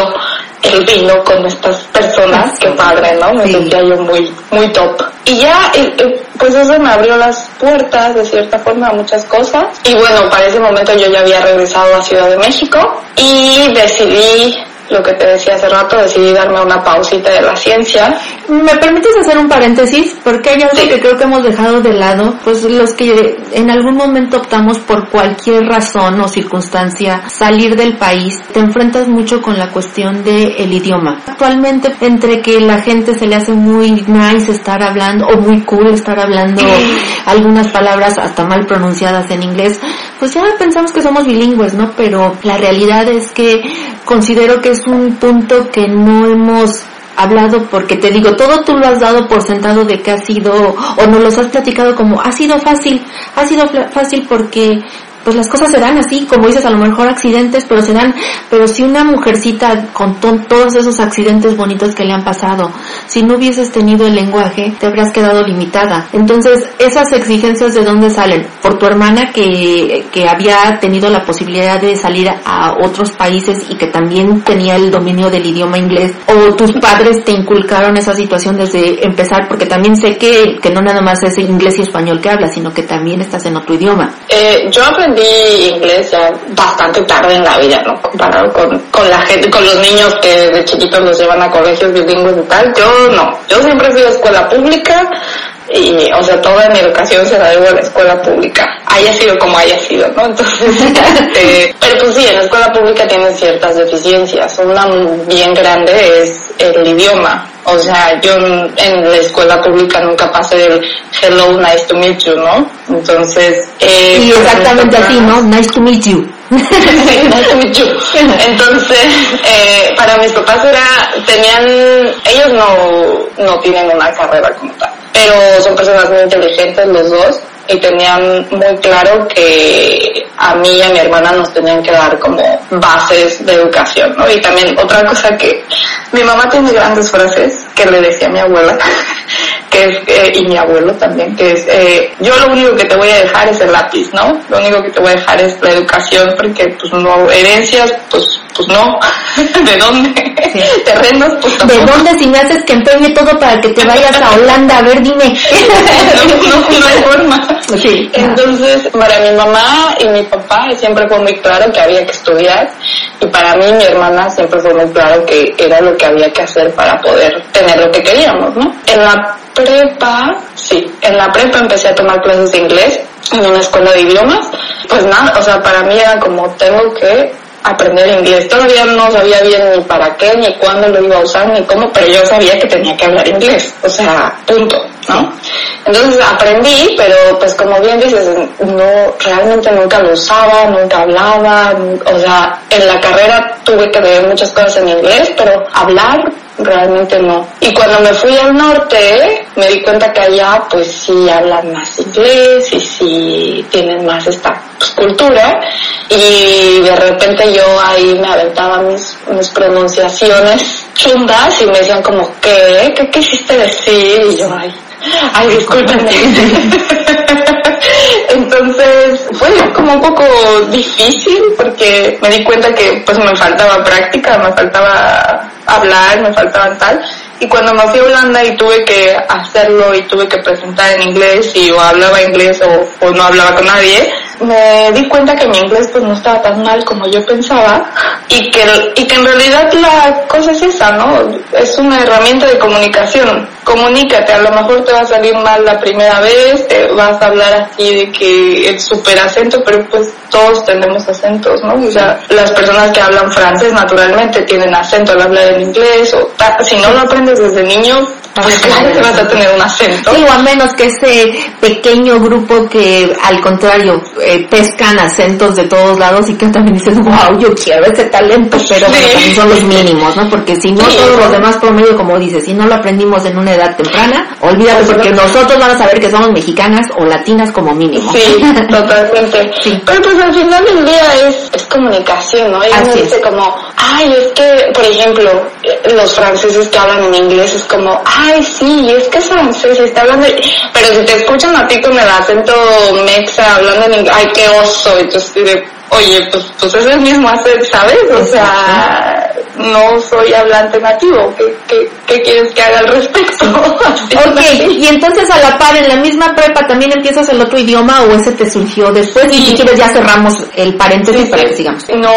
el vino con estas personas, qué padre, ¿no? Me sentía yo muy, muy top. Y ya, eh, eh, pues eso me abrió las puertas de cierta forma a muchas cosas. Y bueno, para ese momento yo ya había regresado a Ciudad de México y decidí lo que te decía hace rato, decidí darme una pausita de la ciencia.
¿Me permites hacer un paréntesis? Porque hay algo que creo que hemos dejado de lado, pues los que en algún momento optamos por cualquier razón o circunstancia salir del país, te enfrentas mucho con la cuestión del el idioma. Actualmente, entre que la gente se le hace muy nice estar hablando o muy cool estar hablando algunas palabras hasta mal pronunciadas en inglés, pues ya pensamos que somos bilingües, ¿no? Pero la realidad es que considero que es un punto que no hemos hablado porque te digo, todo tú lo has dado por sentado de que ha sido, o no los has platicado como, ha sido fácil, ha sido fácil porque pues las cosas se dan así, como dices, a lo mejor accidentes, pero se dan, pero si una mujercita con todos esos accidentes bonitos que le han pasado, si no hubieses tenido el lenguaje, te habrías quedado limitada. Entonces, esas exigencias de dónde salen? Por tu hermana que, que había tenido la posibilidad de salir a otros países y que también tenía el dominio del idioma inglés, o tus padres te inculcaron esa situación desde empezar, porque también sé que, que no nada más es inglés y español que hablas, sino que también estás en otro idioma.
Eh, yo aprendí inglés ya bastante tarde en la vida, ¿no? Comparado con, con la gente, con los niños que de chiquitos los llevan a colegios bilingües y tal. Yo no. Yo siempre fui a escuela pública y, o sea, toda mi educación se la debo a la escuela pública. Haya sido como haya sido, ¿no? Entonces, (laughs) este, pero pues sí, en la escuela pública tienen ciertas deficiencias. Una bien grande es el idioma. O sea, yo en la escuela pública nunca pasé del hello, nice to meet you, ¿no? Entonces...
Eh, y exactamente así, ¿no? Nice to meet you. (laughs)
nice to meet you. (laughs) Entonces, eh, para mis papás era, tenían, ellos no, no tienen una carrera como tal, pero son personas muy inteligentes los dos y tenían muy claro que a mí y a mi hermana nos tenían que dar como bases de educación, ¿no? Y también otra cosa que mi mamá tiene grandes frases que le decía a mi abuela, (laughs) que es, eh, y mi abuelo también, que es, eh, yo lo único que te voy a dejar es el lápiz, ¿no? Lo único que te voy a dejar es la educación, porque pues no, herencias, pues, pues no, (laughs) ¿de dónde? Terrenos, pues
tampoco. ¿De dónde si me haces que empeñe todo para que te vayas a Holanda? A ver, dime. (laughs)
no, no, no hay forma. Sí. Entonces, para mi mamá y mi papá siempre fue muy claro que había que estudiar y para mí y mi hermana siempre fue muy claro que era lo que había que hacer para poder tener lo que queríamos, ¿no? En la prepa, sí, en la prepa empecé a tomar clases de inglés en una escuela de idiomas. Pues nada, o sea, para mí era como tengo que aprender inglés. Todavía no sabía bien ni para qué, ni cuándo lo iba a usar, ni cómo, pero yo sabía que tenía que hablar inglés. O sea, punto, ¿no? Entonces aprendí, pero pues como bien dices, no, realmente nunca lo usaba, nunca hablaba, o sea, en la carrera tuve que ver muchas cosas en inglés, pero hablar realmente no. Y cuando me fui al norte, me di cuenta que allá pues sí hablan más inglés y sí tienen más esta pues, cultura y de repente yo ahí me aventaba mis, mis pronunciaciones chundas y me decían como, ¿qué? ¿Qué quisiste decir? Y yo, ay, ay, discúlpenme. (laughs) Entonces fue como un poco difícil porque me di cuenta que pues me faltaba práctica, me faltaba hablar, me faltaba tal. Y cuando me fui a Holanda y tuve que hacerlo y tuve que presentar en inglés y o hablaba inglés o, o no hablaba con nadie, me di cuenta que mi inglés pues no estaba tan mal como yo pensaba y que, y que en realidad la cosa es esa, ¿no? Es una herramienta de comunicación. comunícate, a lo mejor te va a salir mal la primera vez, te vas a hablar así de que el super acento, pero pues todos tenemos acentos, ¿no? O sea, las personas que hablan francés naturalmente tienen acento al hablar en inglés, o si no lo aprendes desde niño, pues claro que vas a tener un acento.
Sí, o a menos que ese pequeño grupo que al contrario eh, pescan acentos de todos lados y que también dices, wow, yo quiero ese talento, pero bueno, también son los mínimos, ¿no? Porque si no, todos los demás promedio, como dices, si no lo aprendimos en una edad temprana, olvídate porque nosotros van a saber que somos mexicanas o latinas como mínimo.
Sí, (laughs) totalmente. Sí. Pero pues al final del día es, es comunicación, ¿no? Ella me dice como, ay, es que, por ejemplo, eh, los franceses que hablan en inglés es como, ay, sí, es que es francés, está hablando, pero si te escuchan a ti con el acento mexa hablando en inglés, ay, qué oso, entonces oye, pues, pues es el mismo hacer, ¿sabes? O sea, no soy hablante nativo, ¿qué, qué, qué quieres que haga al respecto? (laughs)
ok, y entonces a la par, en la misma prepa también empiezas el otro idioma o ese te surgió después y si quieres ya cerramos el paréntesis para que sigamos.
No,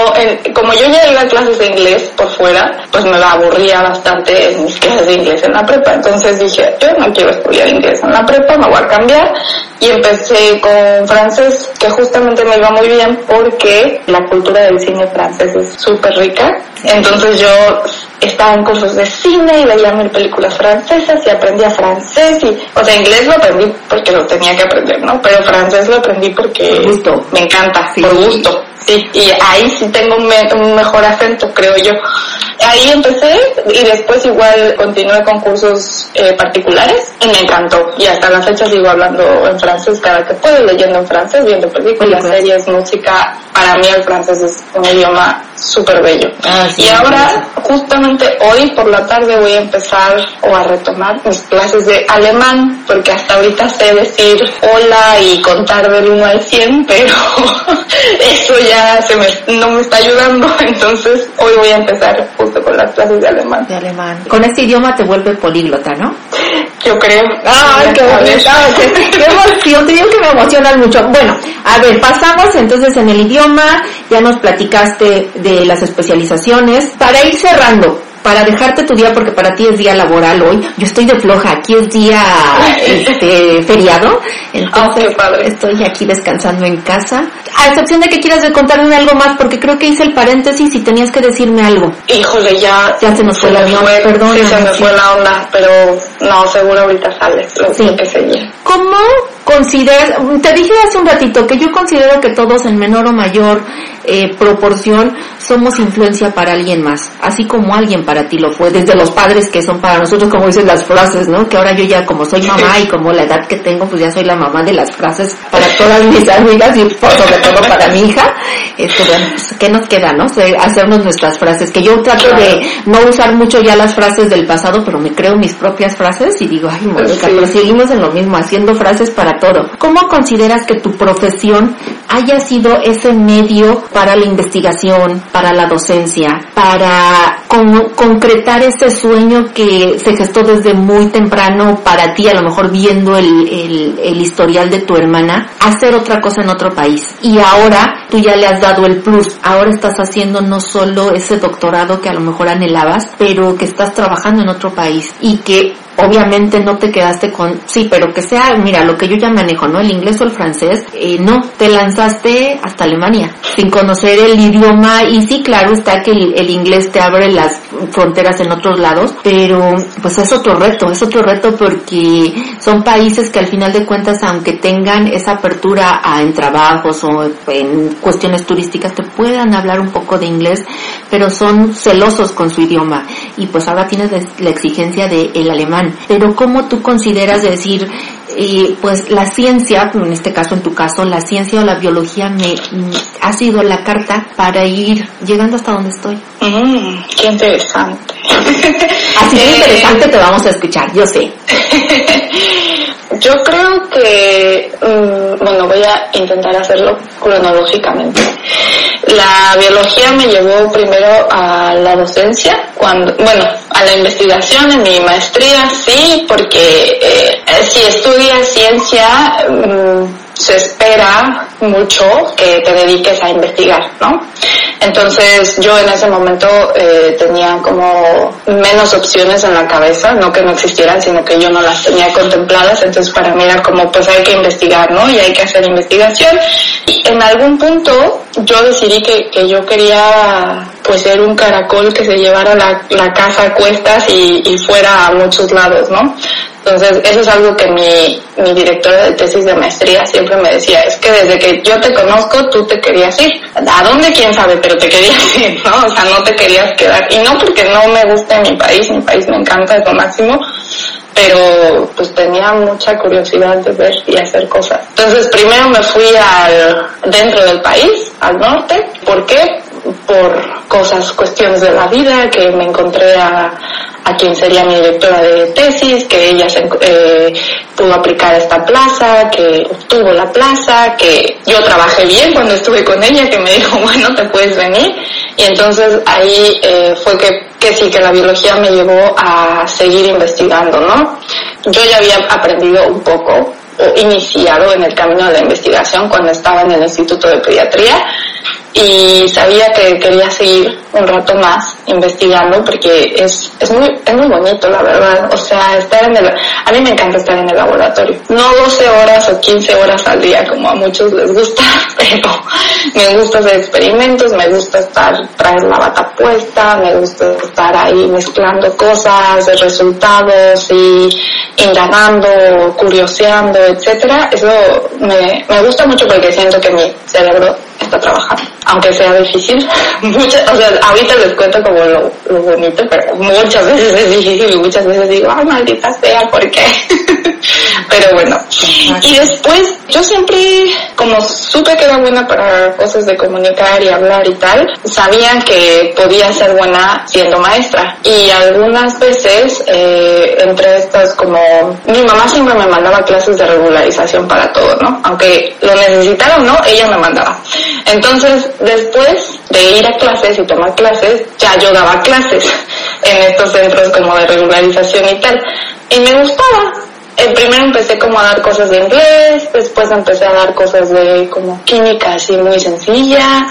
como yo ya iba a clases de inglés por fuera, pues me aburría bastante en mis clases de inglés en la prepa, entonces dije, yo no quiero estudiar inglés en la prepa, me voy a cambiar. Y empecé con francés, que justamente me iba muy bien porque la cultura del cine francés es súper rica. Entonces yo estaba en cursos de cine y veía mil películas francesas y aprendía francés y, o sea, inglés lo aprendí porque lo tenía que aprender, ¿no? Pero francés lo aprendí porque me encanta, por gusto. Sí, y ahí sí tengo un, un mejor acento, creo yo. Ahí empecé y después igual continué con cursos eh, particulares y me encantó. Y hasta la fecha sigo hablando en francés cada que puedo, leyendo en francés, viendo películas, series, música. Para mí el francés es un idioma súper bello. Ah, y ahora, justamente hoy por la tarde voy a empezar o a retomar mis clases de alemán, porque hasta ahorita sé decir hola y contar del 1 al 100, pero (laughs) eso ya se me, no me está ayudando. (laughs) Entonces hoy voy a empezar con las clases de alemán.
De alemán. Con este idioma te vuelve políglota, ¿no?
Yo creo.
¡Ay, qué bonita! (laughs) ¡Qué emoción! Te digo que me emocionan mucho. Bueno, a ver, pasamos entonces en el idioma, ya nos platicaste de las especializaciones. Para ir cerrando, para dejarte tu día porque para ti es día laboral hoy. Yo estoy de floja, aquí es día este, feriado, entonces
oh,
estoy aquí descansando en casa. A excepción de que quieras contarme algo más porque creo que hice el paréntesis y tenías que decirme algo.
Híjole, ya
ya se nos fue la onda, perdón.
Sí, se me fue la onda, pero no, seguro ahorita sale lo sí. que seguía.
¿Cómo consideras, te dije hace un ratito que yo considero que todos en menor o mayor eh, proporción somos influencia para alguien más, así como alguien para ti lo fue, desde los padres que son para nosotros, como dicen las frases, ¿no? Que ahora yo ya como soy mamá y como la edad que tengo, pues ya soy la mamá de las frases para todas mis amigas y sobre todo para mi hija. Este, bueno, pues, ¿qué nos queda, no? Hacernos nuestras frases, que yo trato de no usar mucho ya las frases del pasado, pero me creo mis propias frases y digo, ay, Mónica, pero seguimos en lo mismo, haciendo frases para todo. ¿Cómo consideras que tu profesión haya sido ese medio para la investigación, para la docencia, para concretar ese sueño que se gestó desde muy temprano para ti, a lo mejor viendo el, el, historial de tu hermana, hacer otra cosa en otro país. Y ahora tú ya le has dado el plus, ahora estás haciendo no solo ese doctorado que a lo mejor anhelabas, pero que estás trabajando en otro país y que obviamente no te quedaste con, sí, pero que sea, mira, lo que yo ya manejo, ¿no? El inglés o el francés, eh, no, te lanzaste hasta Alemania, sin conocer el idioma, y sí, claro está que el, inglés te abre las fronteras en otros lados, pero pues es otro reto, es otro reto porque son países que al final de cuentas, aunque tengan esa apertura en trabajos o en cuestiones turísticas, te puedan hablar un poco de inglés, pero son celosos con su idioma, y pues ahora tienes la exigencia del el alemán pero ¿cómo tú consideras decir, eh, pues la ciencia, en este caso, en tu caso, la ciencia o la biología me mm, ha sido la carta para ir llegando hasta donde estoy?
Mm, qué interesante.
Así de (laughs) interesante te vamos a escuchar, yo sé. (laughs)
Yo creo que, mm, bueno, voy a intentar hacerlo cronológicamente. La biología me llevó primero a la docencia, cuando, bueno, a la investigación en mi maestría, sí, porque eh, si estudias ciencia, mm, se espera mucho que te dediques a investigar, ¿no? Entonces yo en ese momento eh, tenía como menos opciones en la cabeza, no que no existieran, sino que yo no las tenía contempladas, entonces para mí era como pues hay que investigar, ¿no? Y hay que hacer investigación. Y en algún punto yo decidí que, que yo quería pues ser un caracol que se llevara la, la casa a cuestas y, y fuera a muchos lados, ¿no? Entonces, eso es algo que mi, mi directora de tesis de maestría siempre me decía, es que desde que yo te conozco, tú te querías ir. ¿A dónde? ¿Quién sabe? Pero te querías (laughs) ir, ¿no? O sea, no te querías quedar. Y no porque no me guste mi país, mi país me encanta, es lo máximo, pero pues tenía mucha curiosidad de ver y hacer cosas. Entonces, primero me fui al, dentro del país, al norte. ¿Por qué? Por cosas, cuestiones de la vida, que me encontré a, a quien sería mi directora de tesis, que ella se, eh, pudo aplicar esta plaza, que obtuvo la plaza, que yo trabajé bien cuando estuve con ella, que me dijo, (laughs) bueno, te puedes venir. Y entonces ahí eh, fue que, que sí, que la biología me llevó a seguir investigando, ¿no? Yo ya había aprendido un poco o iniciado en el camino de la investigación cuando estaba en el Instituto de Pediatría y sabía que quería seguir un rato más investigando porque es, es muy, es muy bonito la verdad, o sea, estar en el, a mí me encanta estar en el laboratorio, no 12 horas o 15 horas al día como a muchos les gusta, (laughs) pero me gusta hacer experimentos, me gusta estar, traer la bata puesta, me gusta estar ahí mezclando cosas, resultados y indagando, curioseando, etcétera, eso me, me gusta mucho porque siento que mi cerebro está trabajando, aunque sea difícil. (laughs) Muchas, o sea, ahorita les cuento como lo, lo bonito, pero muchas veces es difícil y muchas veces digo, ah, maldita sea, ¿por qué? (laughs) pero bueno. Y después, yo siempre, como supe que era buena para cosas de comunicar y hablar y tal, sabía que podía ser buena siendo maestra. Y algunas veces, eh, entre estas como, mi mamá siempre me mandaba clases de regularización para todo, ¿no? Aunque lo necesitara o no, ella me mandaba. Entonces, después de ir a clases y tomar clases, ya yo daba clases en estos centros como de regularización y tal. Y me gustaba. El primero empecé como a dar cosas de inglés, después empecé a dar cosas de como química así muy sencilla,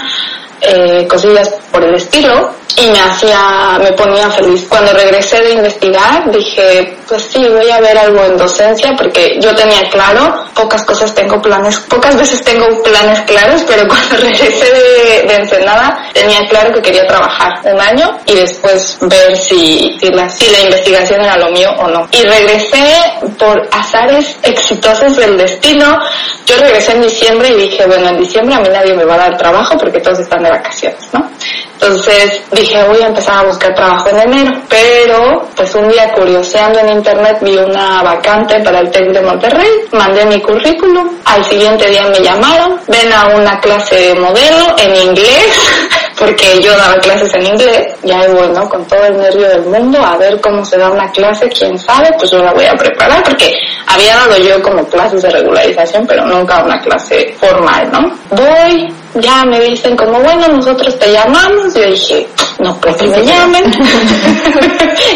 eh, cosillas por el estilo y me hacía, me ponía feliz. Cuando regresé de investigar dije, pues sí, voy a ver algo en docencia porque yo tenía claro, pocas cosas tengo planes, pocas veces tengo planes claros, pero (laughs) cuando regresé de, de Ensenada tenía claro que quería trabajar un año y después ver si, si, la, si la investigación era lo mío o no. Y regresé por azares exitosos del destino. Yo regresé en diciembre y dije, bueno, en diciembre a mí nadie me va a dar trabajo porque todos están vacaciones, ¿no? Entonces dije, voy a empezar a buscar trabajo en enero. Pero, pues un día curioseando en internet vi una vacante para el TEC de Monterrey, mandé mi currículum, al siguiente día me llamaron, ven a una clase de modelo en inglés, (laughs) porque yo daba clases en inglés, ya es bueno, con todo el nervio del mundo, a ver cómo se da una clase, quién sabe, pues yo la voy a preparar, porque había dado yo como clases de regularización, pero nunca una clase formal, ¿no? Voy, ya me dicen como, bueno, nosotros te llamamos, yo dije, no, pues que me llamen, (laughs)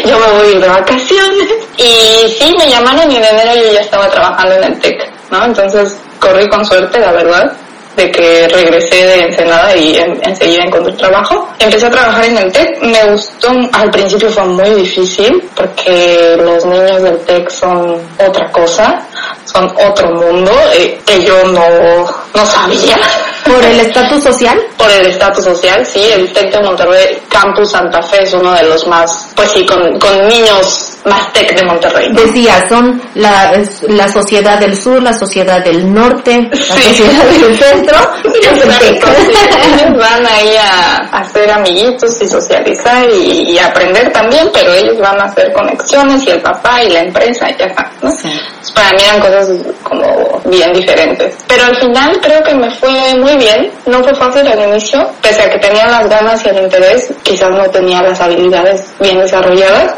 yo me voy a ir de vacaciones, y sí, me llamaron y en enero yo ya estaba trabajando en el TEC, ¿no? Entonces corrí con suerte, la verdad, de que regresé de Ensenada y en, enseguida encontré trabajo. Empecé a trabajar en el TEC, me gustó, al principio fue muy difícil porque los niños del TEC son otra cosa, son otro mundo eh, que yo no, no sabía.
¿Por el estatus social?
Por el estatus social, sí, el TEC de Monterrey, Campus Santa Fe es uno de los más, pues sí, con, con niños más TEC de Monterrey. ¿no?
Decía, son la, la sociedad del sur, la sociedad del norte, la sociedad del (laughs) centro
ellos van ahí a, hacer amiguitos y socializar y, y aprender también, pero ellos van a hacer conexiones y el papá y la empresa y ya está, ¿no?
Sí.
Para mí eran cosas como bien diferentes. Pero al final creo que me fue muy bien. No fue fácil al inicio, pese a que tenía las ganas y el interés, quizás no tenía las habilidades bien desarrolladas.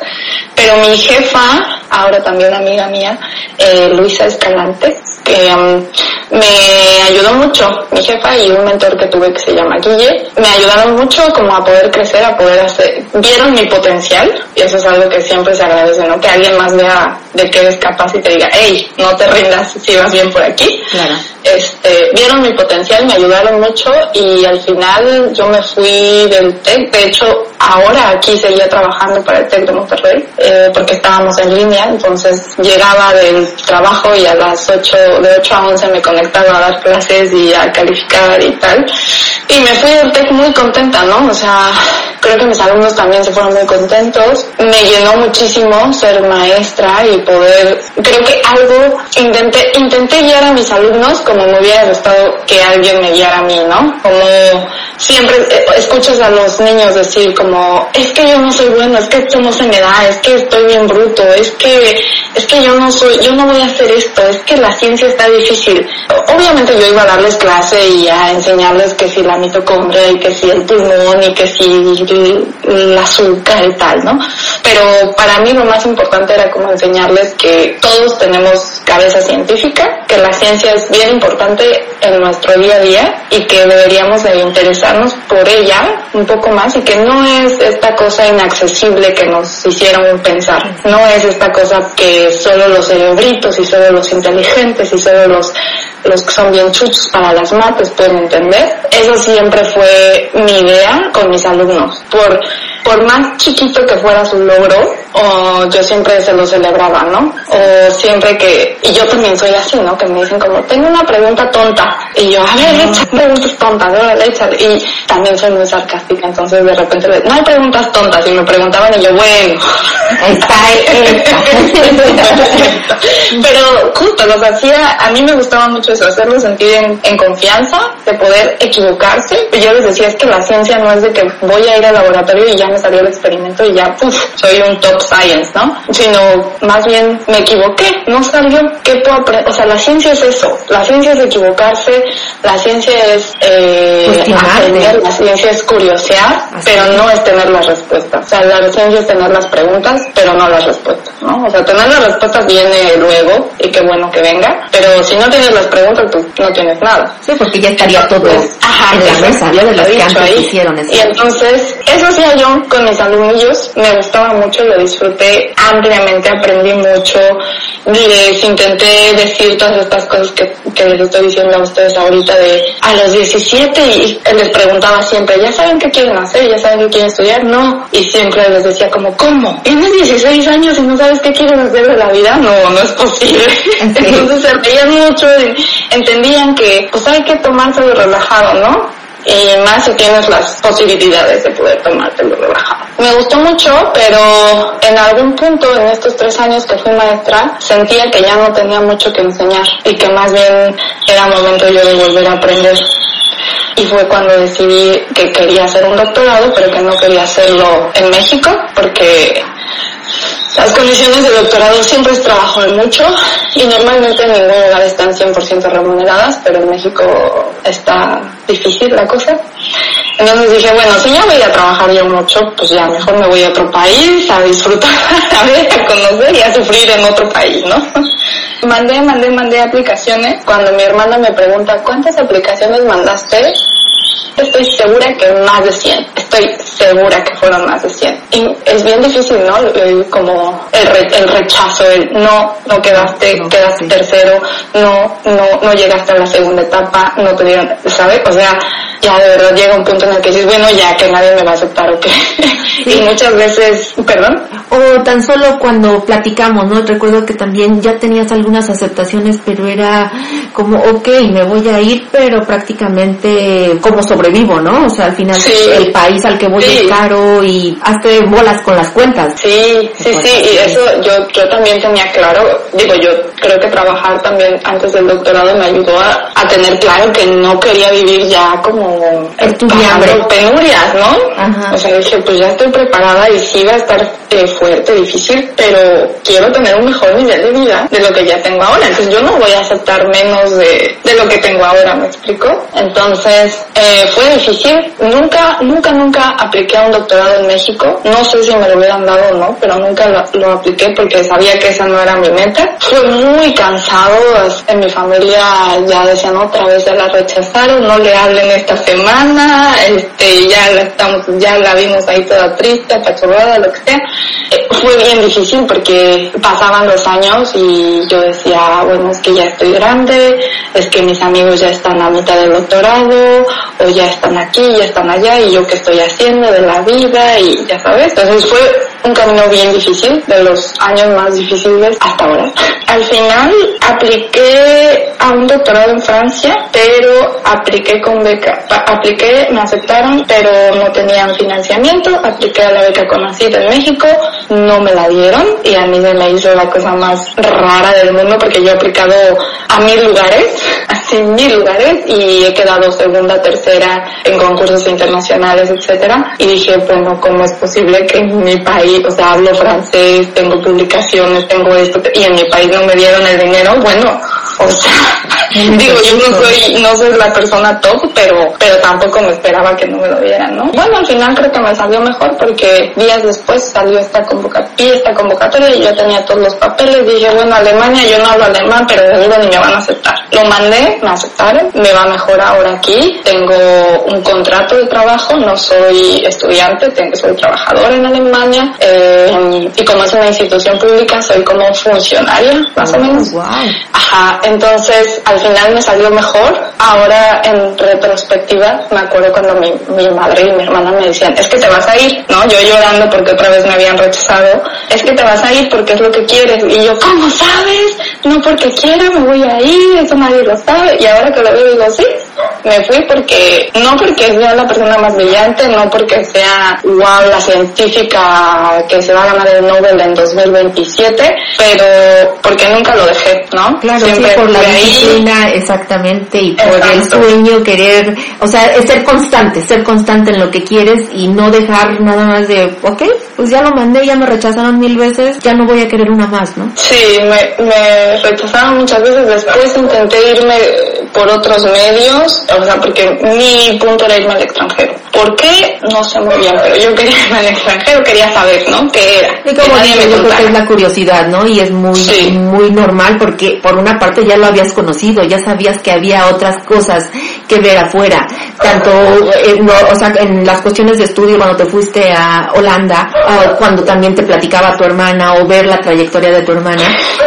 Pero mi jefa, ahora también amiga mía, eh, Luisa Escalante, que um, me ayudó mucho, mi jefa y un mentor que tuve que se llama Guille, me ayudaron mucho como a poder crecer, a poder hacer, vieron mi potencial, y eso es algo que siempre se agradece, ¿no? Que alguien más vea de que eres capaz y te diga, hey, no te rindas si vas bien por aquí.
Claro.
Este, vieron mi potencial, me ayudaron mucho y al final yo me fui del TEC, de hecho ahora aquí seguía trabajando para el TEC de Monterrey, eh, porque estábamos en línea, entonces llegaba del trabajo y a las 8, de 8 a 11 me conectaba a dar clases y a calificar y tal. Y me fui del TEC muy contenta, ¿no? O sea, creo que mis alumnos también se fueron muy contentos. Me llenó muchísimo ser maestra y poder, creo que algo, intenté, intenté guiar a mis alumnos como me hubiera gustado que alguien me guiara a mí, ¿no? Como siempre eh, escuchas a los niños decir como, es que yo no soy bueno, es que esto no se me da, es que estoy bien bruto, es que, es que yo no soy, yo no voy a hacer esto, es que la ciencia está difícil. Obviamente yo iba a darles clase y a enseñarles que si la mitocondria y que si el pulmón y que si el azúcar y tal, ¿no? Pero para mí lo más importante era como enseñarles que todos tenemos cabeza científica, que la ciencia es bien importante en nuestro día a día y que deberíamos de por ella un poco más y que no es esta cosa inaccesible que nos hicieron pensar, no es esta cosa que solo los cerebritos y solo los inteligentes y solo los los que son bien chuchos para las mates pueden entender. Eso siempre fue mi idea con mis alumnos. Por, por más chiquito que fuera su logro, o yo siempre se lo celebraba, ¿no? O siempre que, y yo también soy así, ¿no? Que me dicen como, tengo una pregunta tonta. Y yo, a ver, echa preguntas tontas, ¿no? Échale. Y también soy muy sarcástica, entonces de repente, no hay preguntas tontas. Y me preguntaban y yo, bueno.
Está (laughs)
Pero justo los hacía, a mí me gustaba mucho eso, hacerlos sentir en, en confianza, de poder equivocarse. Y yo les decía, es que la ciencia no es de que voy a ir al laboratorio y ya me salió el experimento y ya, puf, soy un top science, ¿no? Sino más bien me equivoqué, no salió, ¿qué puedo aprender? O sea, la ciencia es eso, la ciencia es equivocarse, la ciencia es eh, aprender, la ciencia es curiosear, pero no es tener las respuestas. O sea, la ciencia es tener las preguntas, pero no las respuestas, ¿no? O sea, tener las respuestas viene luego y qué bueno que venga, pero si no tienes las preguntas, tú no tienes nada.
Sí, porque ya estaría todo
Ajá,
en la mesa, ¿no? De
he
que antes
ahí.
hicieron eso.
Y entonces, eso hacía yo con mis alumnillos, me gustaba mucho, lo disfruté ampliamente, aprendí mucho, les intenté decir todas estas cosas que, que les estoy diciendo a ustedes ahorita de a los 17 y les preguntaba siempre, ¿ya saben qué quieren hacer? ¿Ya saben qué quieren estudiar? No. Y siempre les decía como, ¿cómo? ¿Tienes 16 años y no sabes qué quieres hacer de la vida? No, no es posible. (laughs) Entonces se reían mucho, y entendían que pues hay que tomárselo relajado, ¿no? Y más si tienes las posibilidades de poder tomártelo relajado. Me gustó mucho, pero en algún punto en estos tres años que fui maestra, sentía que ya no tenía mucho que enseñar y que más bien era momento yo de volver a aprender. Y fue cuando decidí que quería hacer un doctorado, pero que no quería hacerlo en México, porque las condiciones de doctorado siempre es trabajo de mucho y normalmente en ningún lugar están 100% remuneradas, pero en México está difícil la cosa. Entonces dije, bueno, si ya voy a trabajar yo mucho, pues ya mejor me voy a otro país a disfrutar, (laughs) a ver, a conocer y a sufrir en otro país, ¿no? Mandé, mandé, mandé aplicaciones. Cuando mi hermana me pregunta, ¿cuántas aplicaciones mandaste? Estoy segura que más de 100. Estoy segura que fueron más de 100. Y es bien difícil, ¿no? El- como el, re- el rechazo, el no, no quedaste,
No,
quedaste
sí.
tercero, no, no, no llegaste a la segunda etapa, no te dieron, ¿sabes? O sea, ya de verdad llega un punto en el que dices, bueno, ya que nadie me va a aceptar o qué. (laughs) y muchas veces, perdón,
O tan solo cuando platicamos, ¿no? Recuerdo que también ya tenías algunas aceptaciones, pero era como, ok, me voy a ir, pero prácticamente como sobrevivo, ¿no? O sea, al final
Sí.
el país al que voy
Sí.
es caro y hazte bolas con las cuentas.
Sí, sí,
Pues,
sí, y
sí.
eso yo, yo también tenía claro, digo, yo creo que trabajar también antes del doctorado me ayudó a, a tener claro que no quería vivir ya como como
Estudiando.
penurias, ¿no?
Ajá.
O sea, dije, pues ya estoy preparada y sí va a estar eh, fuerte, difícil, pero quiero tener un mejor nivel de vida de lo que ya tengo ahora. Entonces yo no voy a aceptar menos de, de lo que tengo ahora, ¿me explico? Entonces eh, fue difícil. Nunca, nunca, nunca apliqué a un doctorado en México. No sé si me lo hubieran dado o no, pero nunca lo, lo apliqué porque sabía que esa no era mi meta. Fue muy cansado. En mi familia ya decían otra vez ya la rechazaron, no le hablen esta semana, este, ya la estamos, ya la vimos ahí toda triste, apachurrada, lo que sea. Fue bien difícil porque pasaban los años y yo decía, bueno, es que ya estoy grande, es que mis amigos ya están a mitad del doctorado, o ya están aquí, ya están allá, y yo qué estoy haciendo de la vida, y ya sabes. Entonces fue un camino bien difícil, de los años más difíciles hasta ahora. Al final apliqué a un doctorado en Francia, pero apliqué con beca. Apliqué, me aceptaron, pero no tenían financiamiento. Apliqué a la beca Conacid en México, no me la dieron y a mí se me hizo la cosa más rara del mundo porque yo he aplicado a mil lugares, (laughs) así mil lugares y he quedado segunda, tercera en concursos internacionales, etcétera. Y dije, bueno, ¿cómo es posible que en mi país, o sea, hablo francés, tengo publicaciones, tengo esto, y en mi país no me dieron el dinero? Bueno, o sea, digo, yo no soy, no soy la persona top, pero, pero tampoco me esperaba que no me lo dieran, ¿no? Bueno, al final creo que me salió mejor porque días después salió esta convocatoria, esta convocatoria y yo tenía todos los papeles, dije, bueno, Alemania, yo no hablo alemán, pero seguro ni me van a aceptar. Lo mandé, me aceptaron, me va mejor ahora aquí, tengo un contrato de trabajo, no soy estudiante, tengo, soy trabajadora en Alemania, eh, y como es una institución pública, soy como funcionaria, más o menos.
Wow.
Ajá, entonces al final me salió mejor. Ahora en retrospectiva me acuerdo cuando mi, mi madre y mi hermana me decían, es que te vas a ir, ¿no? Yo llorando porque otra vez me habían rechazado, es que te vas a ir porque es lo que quieres. Y yo, ¿cómo sabes? No porque quiera, me voy a ir, eso nadie lo sabe. Y ahora que lo veo digo, sí, me fui porque, no porque sea la persona más brillante, no porque sea, wow, la científica que se va a ganar el Nobel en 2027, pero porque nunca lo dejé, ¿no?
Claro,
Siempre
sí, por la
ahí.
disciplina, exactamente, y por el sueño, querer, o sea, es ser constante, ser constante en lo que quieres y no dejar nada más de, ok, pues ya lo mandé, ya me rechazaron mil veces, ya no voy a querer una más, ¿no?
Sí, me, me rechazaron muchas veces. Después intenté irme por otros medios, o sea, porque mi punto era irme al extranjero. ¿Por qué? No sé muy bien, pero yo quería (laughs) irme al extranjero, quería saber, ¿no? ¿Qué era?
Y como yo creo que es la curiosidad, ¿no? Y es muy,
Sí.
muy normal porque por una parte ya lo habías conocido, ya sabías que había otras cosas que ver afuera. Tanto, eh, no, o sea, en las cuestiones de estudio cuando te fuiste a Holanda, o cuando también te platicaba tu hermana o ver la trayectoria de tu hermana.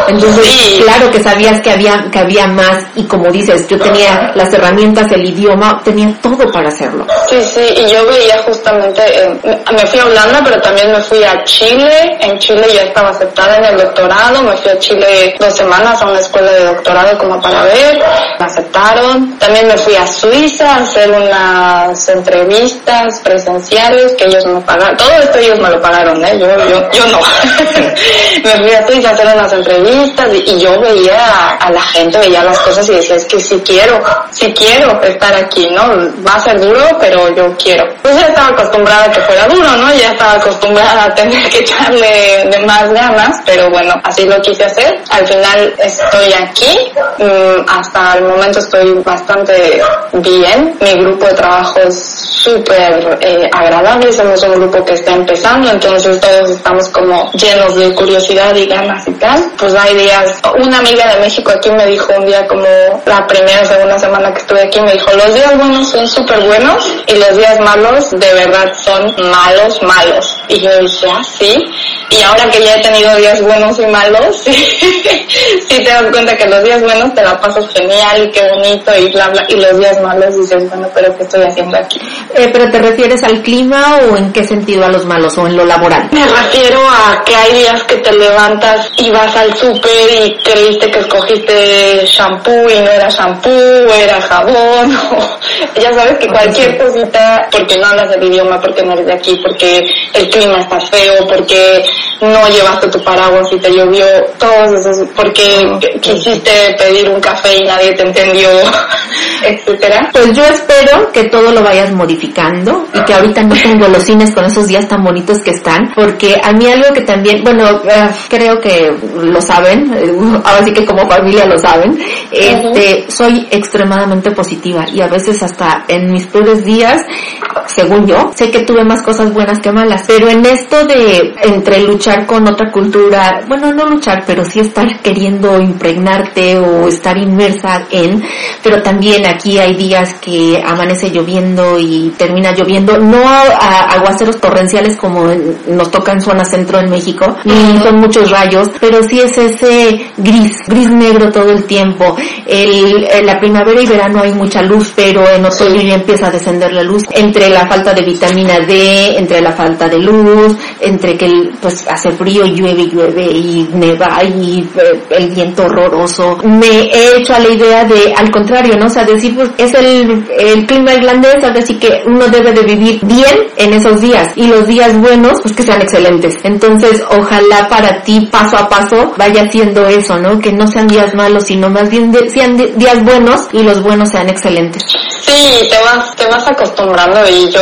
Entonces,
Sí.
claro que sabías que había, que había más y como dices, yo tenía las herramientas, el idioma, tenía todo para hacerlo.
Sí, sí, y yo veía justamente, en- me fui a Holanda, pero también me fui a Chile. En Chile ya estaba aceptada en el doctorado. Me fui a Chile dos semanas a una escuela de doctorado como para ver. Me aceptaron. También me fui a Suiza hacer unas entrevistas presenciales que ellos me pagaron. Todo esto ellos me lo pagaron, ¿eh? Yo, yo, yo no. (laughs) me fui a Suiza a hacer unas entrevistas y, y yo veía a, a la gente, veía las cosas y decía, es que sí quiero, sí quiero estar aquí, ¿no? Va a ser duro, pero yo quiero. Pues ya estaba acostumbrada a que fuera duro, ¿no? Ya estaba acostumbrada a tener que echarle de más ganas, pero bueno, así lo quise hacer. Al final estoy aquí, mm, hasta el momento estoy bastante bien. Mi grupo de trabajo es súper eh, agradable, somos un grupo que está empezando, entonces todos estamos como llenos de curiosidad y ganas y tal. Pues hay días, una amiga de México aquí me dijo un día como la primera o segunda semana que estuve aquí, me dijo, los días buenos son súper buenos y los días malos de verdad son malos, malos. Y yo dije, ah, sí. Y ahora que ya he tenido días buenos y malos, (laughs) sí, te das cuenta que los días buenos te la pasas genial y qué bonito y bla, bla. Y los malos dices, bueno, pero ¿qué estoy haciendo aquí?
Eh, ¿Pero te refieres al clima o en qué sentido a los malos o en lo laboral?
Me refiero a que hay días que te levantas y vas al súper y creíste que escogiste shampoo y no era shampoo, era jabón, (laughs) o ya sabes que cualquier cosita, porque no hablas el idioma, porque no eres de aquí, porque el clima está feo, porque no llevaste tu paraguas y te llovió, todos esos, porque quisiste pedir un café y nadie te entendió. (laughs) etcétera.
Pues yo espero que todo lo vayas modificando y que ahorita no tengo los cines con esos días tan bonitos que están, porque a mí algo que también, bueno, eh, creo que lo saben, eh, (laughs) ahora sí que como familia lo saben, este, soy extremadamente positiva y a veces hasta en mis peores días, según yo, sé que tuve más cosas buenas que malas, pero en esto de entre luchar con otra cultura, bueno, no luchar, pero sí estar queriendo impregnarte o estar inmersa en, pero también aquí hay días que amanece lloviendo y termina lloviendo, no a aguaceros torrenciales como nos toca en zona centro en México, y son muchos rayos, pero sí es ese gris, gris negro todo el tiempo. El, en la primavera y verano hay mucha luz, pero en otoño ya empieza a descender la luz. Entre la falta de vitamina D, entre la falta de luz, entre que pues hace frío, llueve, llueve y neva y eh, el viento horroroso. Me he hecho a la idea de, al contrario, ¿no? O sea, decir, pues es el, el clima irlandés, así que uno debe de vivir bien en esos días y los días buenos, pues que sean excelentes. Entonces, ojalá para ti paso a paso vaya siendo eso, ¿no? Que no sean días malos, sino más bien sean días buenos y los buenos sean excelentes.
Sí, te vas, te vas acostumbrando y yo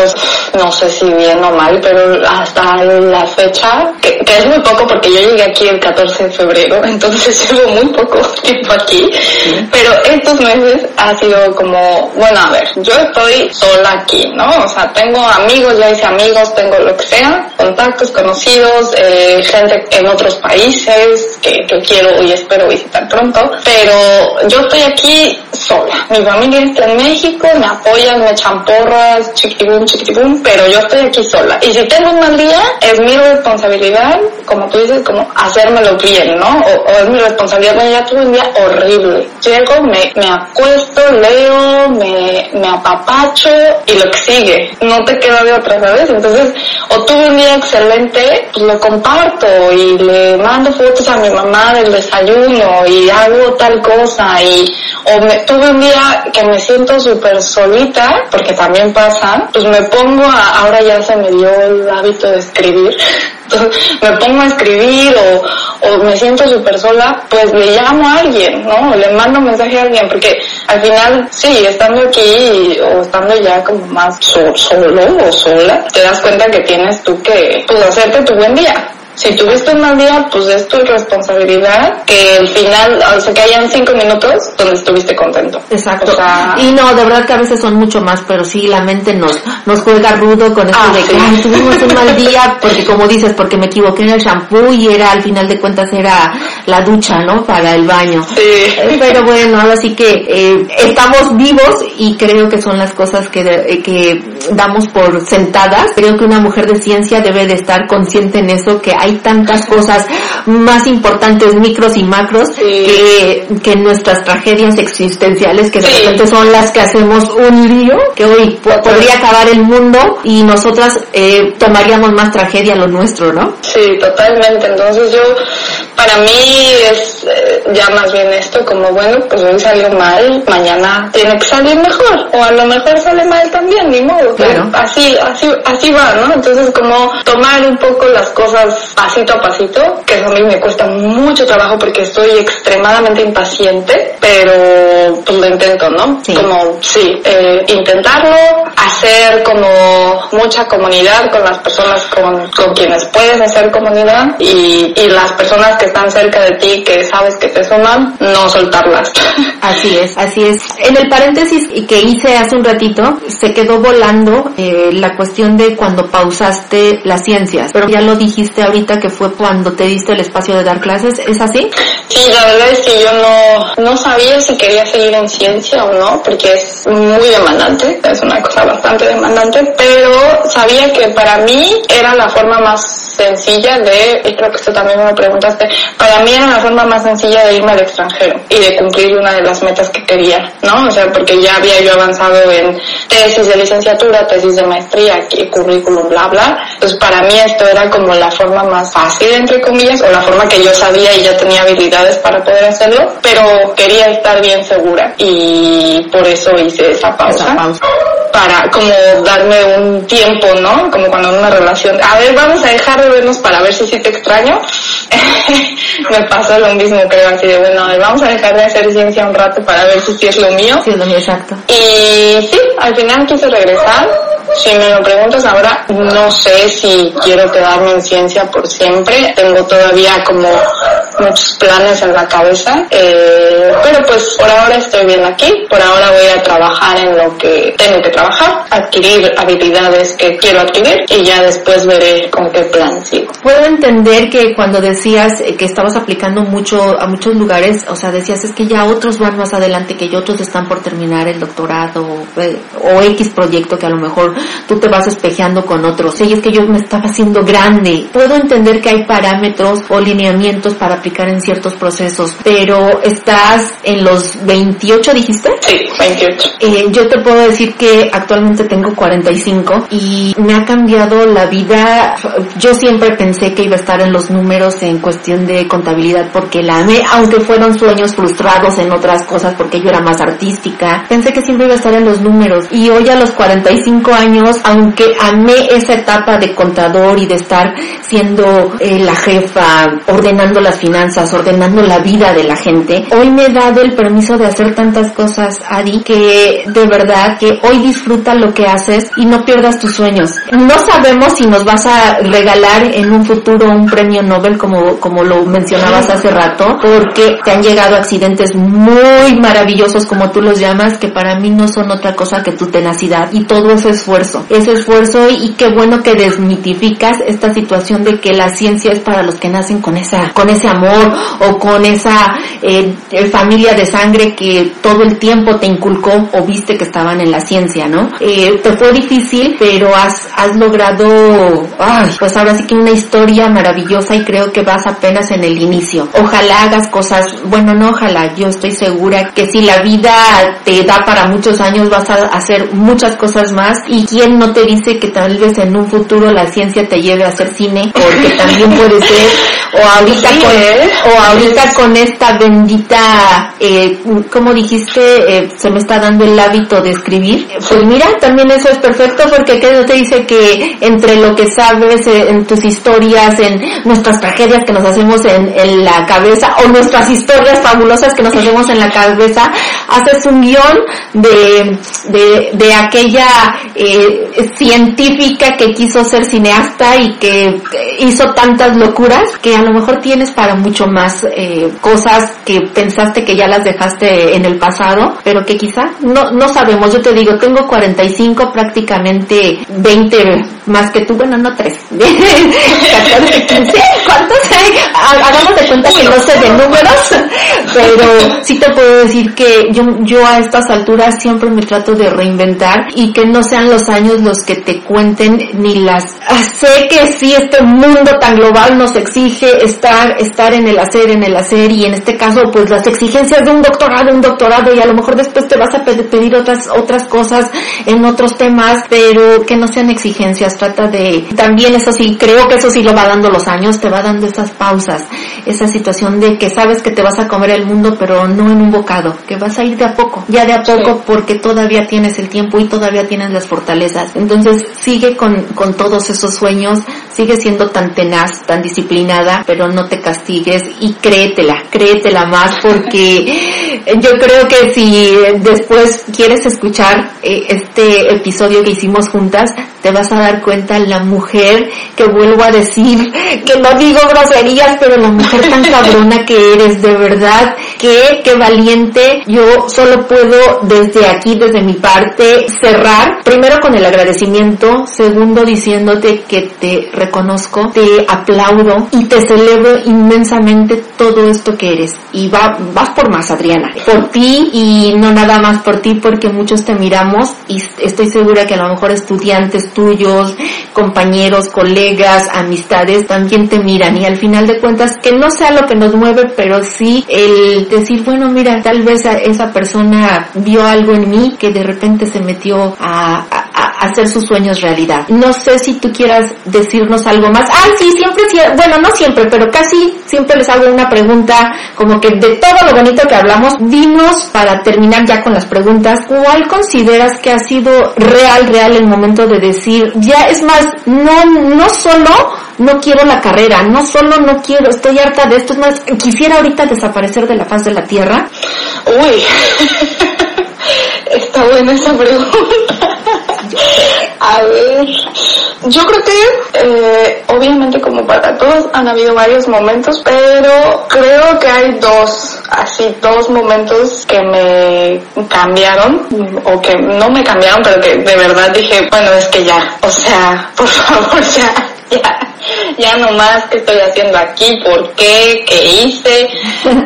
no sé si bien o mal, pero hasta la fecha, que, es muy poco porque yo llegué aquí el 14 de febrero, (laughs) entonces llevo muy poco tiempo aquí, pero estos meses ha sido como, bueno, a ver, yo estoy sola aquí, ¿no? O sea, tengo amigos, ya hice amigos, tengo lo que sea, contactos, conocidos, eh, gente en otros países que, que quiero y espero visitar pronto, pero yo estoy aquí sola. Mi familia está en México, me apoyan, me echan porras, chiquitibum, chiquitibum, pero yo estoy aquí sola. Y si tengo un mal día, es mi responsabilidad, como tú dices, como hacérmelo bien, ¿no? O, es mi responsabilidad, bueno, ya tuve un día horrible. Llego, me, me acuesto, leo, me, me apapacho y lo que sigue. No te queda de otra, ¿sabes? Entonces, o tuve un día excelente, pues lo comparto y le mando fotos a mi mamá del desayuno y hago tal cosa y o me, tuve un día que me siento súper solita, porque también pasa, pues me pongo a, ahora ya se me dio el hábito de escribir, (laughs) me pongo a escribir o, o me siento súper sola, pues le llamo a alguien, ¿no? le mando un mensaje a alguien, porque al final, sí, estando aquí o estando ya como más solo o sola, te das cuenta que tienes tú que, pues, hacerte tu buen día si tuviste un mal día, pues es tu responsabilidad que al final, o sea, que hayan cinco minutos donde estuviste contento.
Exacto. y no, de verdad que a veces son mucho más, pero sí, la mente nos, nos juega rudo con esto ah, de que tuvimos un mal día, porque como dices, porque me equivoqué en el shampoo y era, al final de cuentas, era la ducha, ¿no? Para el baño.
Sí.
Eh, pero bueno, ahora sí que eh, estamos vivos y creo que son las cosas que, eh, que damos por sentadas. Creo que una mujer de ciencia debe de estar consciente en eso, que hay tantas cosas más importantes, micros y macros, que, que nuestras tragedias existenciales, que de repente son las que hacemos un lío, que hoy podría acabar el mundo y nosotras eh, tomaríamos más tragedia lo nuestro, ¿no?
Sí, totalmente. Entonces yo, para mí es eh, ya más bien esto como, bueno, pues hoy salió mal, mañana tiene que salir mejor, o a lo mejor sale mal también, ni modo. Claro. Así, así, así va, ¿no? Entonces como tomar un poco las cosas pasito a pasito, que a mí me cuesta mucho trabajo porque estoy extremadamente impaciente, pero pues lo intento, ¿no? Como, sí, eh, intentarlo, hacer como mucha comunidad con las personas con, con quienes puedes hacer comunidad y, y las personas que están cerca de ti, que sabes que te suman, no soltarlas. (laughs)
Así es, así es. En el paréntesis que hice hace un ratito, se quedó volando eh, la cuestión de cuando pausaste las ciencias, pero ya lo dijiste ahorita que fue cuando te diste el espacio de dar clases, ¿es así?
Sí, la verdad es que yo no, no sabía si quería seguir en ciencia o no, porque es muy demandante, es una cosa bastante demandante, pero sabía que para mí era la forma más sencilla de, y creo que esto también me preguntaste, para mí era la forma más sencilla de irme al extranjero y de cumplir una de las metas que quería, ¿no? O sea, porque ya había yo avanzado en tesis de licenciatura, tesis de maestría, currículum, bla, bla. Entonces para mí esto era como la forma más fácil entre comillas, o la forma que yo sabía y ya tenía habilidades para poder hacerlo, pero quería estar bien segura y por eso hice esa pausa. Para como darme un tiempo, ¿no? Como cuando en una relación, a ver, vamos a dejar de vernos para ver si sí te extraño. (laughs) me pasó lo mismo, creo, así de, bueno, vamos a dejar de hacer ciencia un rato para ver si es lo mío.
Sí, es lo mío, exacto.
Y sí, al final quise regresar. Si me lo preguntas ahora, no sé si quiero quedarme en ciencia por siempre. Tengo todavía como muchos planes en la cabeza. Eh, pero pues por ahora estoy bien aquí. Por ahora voy a trabajar en lo que tengo que trabajar, adquirir habilidades que quiero adquirir y ya después veré con qué plan sigo.
Puedo entender que cuando decías que estabas aplicando mucho a muchos lugares, o sea, decías es que ya otros van más adelante, que ya otros están por terminar el doctorado eh, o X proyecto que a lo mejor tú te vas espejeando con otros. Y es que yo me estaba haciendo grande. Puedo entender que hay parámetros o lineamientos para aplicar en ciertos procesos, pero estás en los 28, dijiste?
Sí, 28.
Eh, yo te puedo decir que actualmente tengo 45 y me ha cambiado la vida. Yo siempre pensé que iba a estar en los números en cuestión de contabilidad porque la amé, aunque fueron sueños frustrados en otras cosas porque yo era más artística. Pensé que siempre iba a estar en los números y hoy a los 45 años, aunque amé esa etapa de contador y de estar siendo eh, la jefa, ordenando las finanzas, ordenando la vida de la gente, hoy me he dado el permiso de hacer tantas cosas, Adi, que de verdad que hoy disfruta lo que haces y no pierdas tus sueños. No sabemos si nos vas a regalar en un futuro un premio Nobel como, como lo mencionabas hace rato, porque te han llegado accidentes muy maravillosos como tú los llamas, que para mí no son otra cosa que tu tenacidad y todo ese esfuerzo. Ese esfuerzo y, qué bueno que desmitificas esta situación de que la ciencia es para los que nacen con esa, con ese amor o con esa eh, familia de sangre que todo el tiempo te inculcó o viste que estaban en la ciencia, ¿no? Eh, te fue difícil, pero has, has logrado, ay, pues ahora sí que una historia maravillosa y creo que vas apenas en el inicio. Ojalá hagas cosas, bueno, no ojalá, yo estoy segura que si la vida te da para muchos años vas a hacer muchas cosas más. Y quién no te dice que tal vez en un futuro la ciencia te lleve a hacer cine, porque también puede ser, o ahorita con,
¿eh?
o ahorita con esta bendita, eh, como dijiste, eh, se me está dando el hábito de escribir. Pues mira, también eso es perfecto porque que no te dice que entre lo que sabes eh, en tus historias, en nuestras tragedias que nos hacemos en, en la cabeza o nuestras historias fabulosas que nos hacemos en la cabeza, haces un guion de, de, de aquella eh, científica que quiso ser cineasta y que hizo tantas locuras que a lo mejor tienes para mucho más eh, cosas que pensaste que ya las dejaste en el pasado, pero que quizá no, no sabemos. Yo te digo, tengo 45, prácticamente 20 más que tú, bueno, no 3. 14, 15, ¿cuántos hay? (laughs) Hagamos de cuenta que no sé de números, (laughs) pero sí te puedo decir que yo, yo a estas alturas siempre me trato de reinventar y que no sean los años los que te cuenten ni las... Sé que sí, este mundo tan global nos exige estar, estar en el hacer, en el hacer y en este caso pues las exigencias de un doctorado, un doctorado y a lo mejor después te vas a pedir otras, otras cosas en otros temas, pero que no sean exigencias, trata de, también eso sí, creo que eso sí lo va dando los años, te va dando esas pausas, esa situación de que sabes que te vas a comer el mundo pero no en un bocado, que vas a ir de a poco, ya de a poco porque todavía tienes el tiempo y todavía tienes las fortalezas. Entonces sigue con, con todos esos sueños, sigue siendo tan tenaz, tan disciplinada, pero no te castigues y créetela, créetela más porque (laughs) yo creo que si después quieres escuchar eh, este episodio que hicimos juntas, te vas a dar cuenta la mujer que vuelvo a decir, (laughs) que no digo groserías, pero la mujer tan cabrona que eres, de verdad, que, que valiente. Yo solo puedo desde aquí, desde mi parte, cerrar, primero con el agradecimiento, segundo diciéndote que te reconozco, te aplaudo y te celebro inmensamente todo esto que eres. Y va, vas por más, Adriana. Por ti y no nada más por ti, porque muchos te miramos y estoy segura que a lo mejor estudiantes tuyos, compañeros, colegas, amistades también te miran y al final de cuentas que no sea lo que nos mueve, pero sí el decir, bueno, mira, tal vez esa persona vio algo en mí que de repente se metió a, a, hacer sus sueños realidad. No sé si tú quieras decirnos algo más. Ah, sí, siempre, bueno, no siempre, pero casi siempre les hago una pregunta como que de todo lo bonito que hablamos, dinos para terminar ya con las preguntas, ¿cuál consideras que ha sido real, real el momento de decir, ya es más, no, no solo no quiero la carrera, no solo no quiero, estoy harta de esto, es más, quisiera ahorita desaparecer de la faz de la tierra?
Uy, (laughs) está buena esa pregunta. A ver, yo creo que eh, obviamente como para todos han habido varios momentos, pero creo que hay dos, así dos momentos que me cambiaron o que no me cambiaron, pero que de verdad dije, bueno, es que ya, o sea, por favor (laughs) ya, ya (laughs) ya no más qué estoy haciendo aquí, por qué, qué hice. (laughs)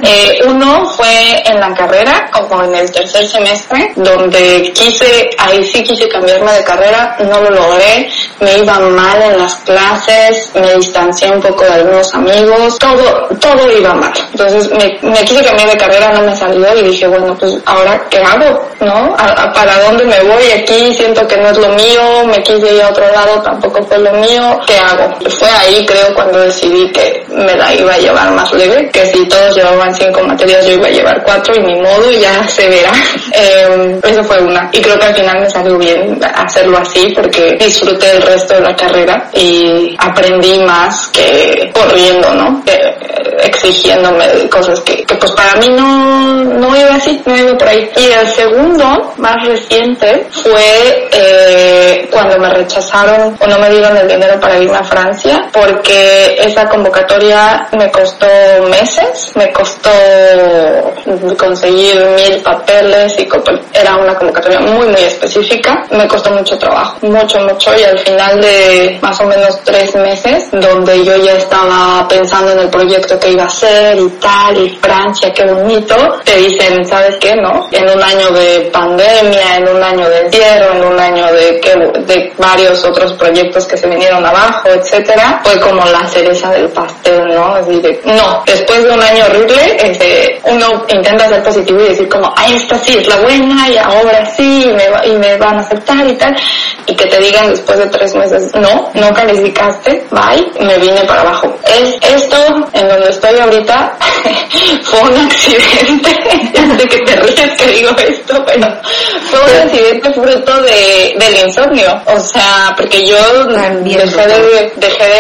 Eh, uno fue en la carrera, como en el tercer semestre, donde quise, ahí sí quise cambiarme de carrera, no lo logré, me iba mal en las clases, me distancié un poco de algunos amigos, todo, todo iba mal. Entonces me, me quise cambiar de carrera, no me salió y dije, bueno, pues ahora qué hago, ¿no? ¿Para dónde me voy? Aquí siento que no es lo mío, me quise ir a otro lado, tampoco fue lo mío, ¿qué hago? Fue ahí creo cuando decidí que me la iba a llevar más leve, que si todos llevaban cinco materias yo iba a llevar cuatro y mi modo ya se verá. (laughs) Eh, eso fue una. Y creo que al final me salió bien hacerlo así porque disfruté el resto de la carrera y aprendí más que corriendo, ¿no? Que, exigiéndome cosas que, que, pues para mí no, no iba así, no iba por ahí. Y el segundo, más reciente, fue eh, cuando me rechazaron o no me dieron el dinero para irme a Francia porque esa convocatoria me costó meses, me costó conseguir mil papeles y era una convocatoria muy muy específica, me costó mucho trabajo, mucho mucho y al final de más o menos tres meses donde yo ya estaba pensando en el proyecto que iba a hacer y tal y Francia, qué bonito, te dicen, ¿sabes qué? No, en un año de pandemia, en un año de encierro, en un año de, de varios otros proyectos que se vinieron abajo, etcétera, fue como la cereza del pastel, ¿no? Así de, no, después de un año horrible, este, uno intenta ser positivo y decir como, ah, esta sí es la buena y ahora sí, y me, y me van a aceptar y tal, y que te digan después de tres meses, no, no calificaste, bye, me vine para abajo. Es esto en donde estoy ahorita (laughs) fue un accidente, (laughs) sé que te ríes que digo esto, pero fue un accidente fruto de, del insomnio, o sea, porque yo dejé de, dejé de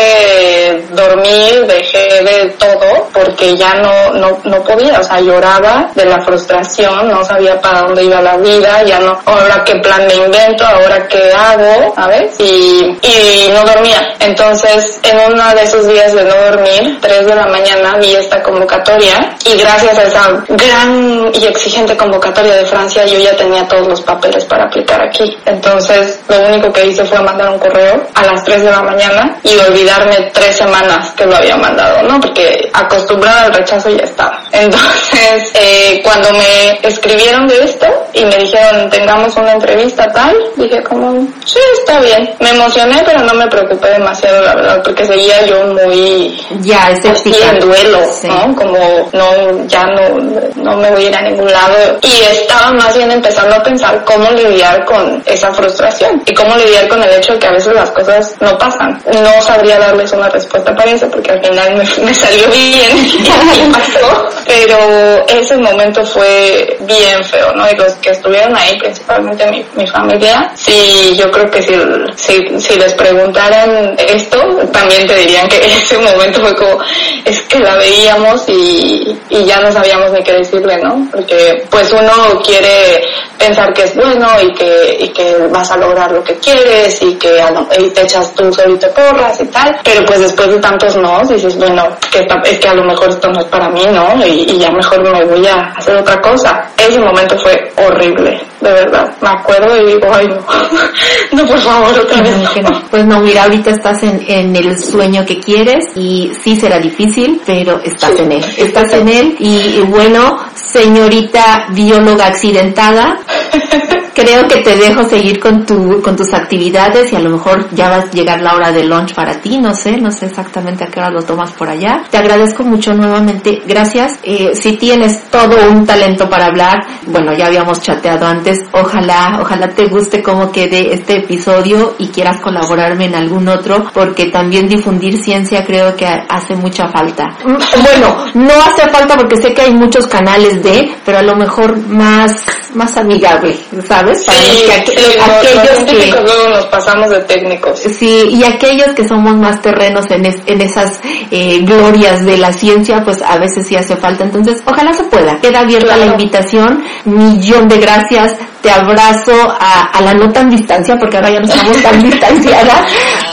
dormir, dejé de todo, porque ya no, no, no podía, o sea, lloraba de la frustración, no sabía para dónde iba la vida, ya no, ahora qué plan me invento, ahora qué hago, ¿sabes? Y, y no dormía. Entonces, en uno de esos días de no dormir, 3 de la mañana, vi esta convocatoria y gracias a esa gran y exigente convocatoria de Francia, yo ya tenía todos los papeles para aplicar aquí. Entonces, lo único que hice fue mandar un correo a las 3 de la mañana y olvidarme tres semanas que lo había mandado, ¿no? Porque acostumbrada al rechazo ya estaba. (laughs) Entonces, eh, cuando me escribieron de esto y me dijeron, tengamos una entrevista tal, dije como, sí, está bien. Me emocioné, pero no me preocupé demasiado, la verdad, porque seguía yo muy...
Ya,
en duelo, ¿no? Como, no, ya no, no me voy a ir a ningún lado. Y estaba más bien empezando a pensar cómo lidiar con esa frustración y cómo lidiar con el hecho de que a veces las cosas no pasan. No sabría darles una respuesta para eso porque al final me, (laughs) salió bien y (laughs) pasó, pero ese momento fue bien feo, ¿no? Y los que estuvieron ahí, principalmente mi, mi familia, sí, yo creo que si, si, si les preguntaran esto, también te dirían que (laughs) ese momento fue como, es que la veíamos y, y ya no sabíamos ni qué decirle, ¿no? Porque pues uno quiere pensar que es bueno y que, y que vas a lograr lo que quieres y que y te echas tú solito porras y tal, pero pues después de tantos no, dices, bueno, que es que a lo mejor esto no es para mí, ¿no? Y, y ya mejor me voy a hacer otra cosa. Ese momento fue horrible, de verdad. Me acuerdo y digo, ay no, (laughs) no por favor, otra vez. No.
Pues no, mira, ahorita estás en, en el sueño que quieres y sí será difícil, pero estás en él. Estás en él y, y bueno, señorita bióloga accidentada, (laughs) creo que te dejo seguir con tu, con tus actividades y a lo mejor ya va a llegar la hora de lunch para ti, no sé, no sé exactamente a qué hora lo tomas por allá. Te agradezco mucho nuevamente, gracias. Eh, si tienes todo un talento para hablar, bueno, ya habíamos chateado antes, ojalá, ojalá te guste cómo quede este episodio y quieras colaborarme en algún otro, porque también difundir ciencia creo que hace mucha falta. (laughs) Bueno, no hace falta porque sé que hay muchos canales de, pero a lo mejor más más amigable, ¿sabes?
Para sí, que, aquellos que luego nos pasamos de técnicos.
Sí, y aquellos que somos más terrenos en, en esas eh, glorias de la ciencia, pues a veces sí hace falta. Entonces, ojalá se pueda. Queda abierta la invitación. Millón de gracias. Te abrazo a, a la no tan distancia, porque ahora ya no estamos tan (laughs) distanciadas,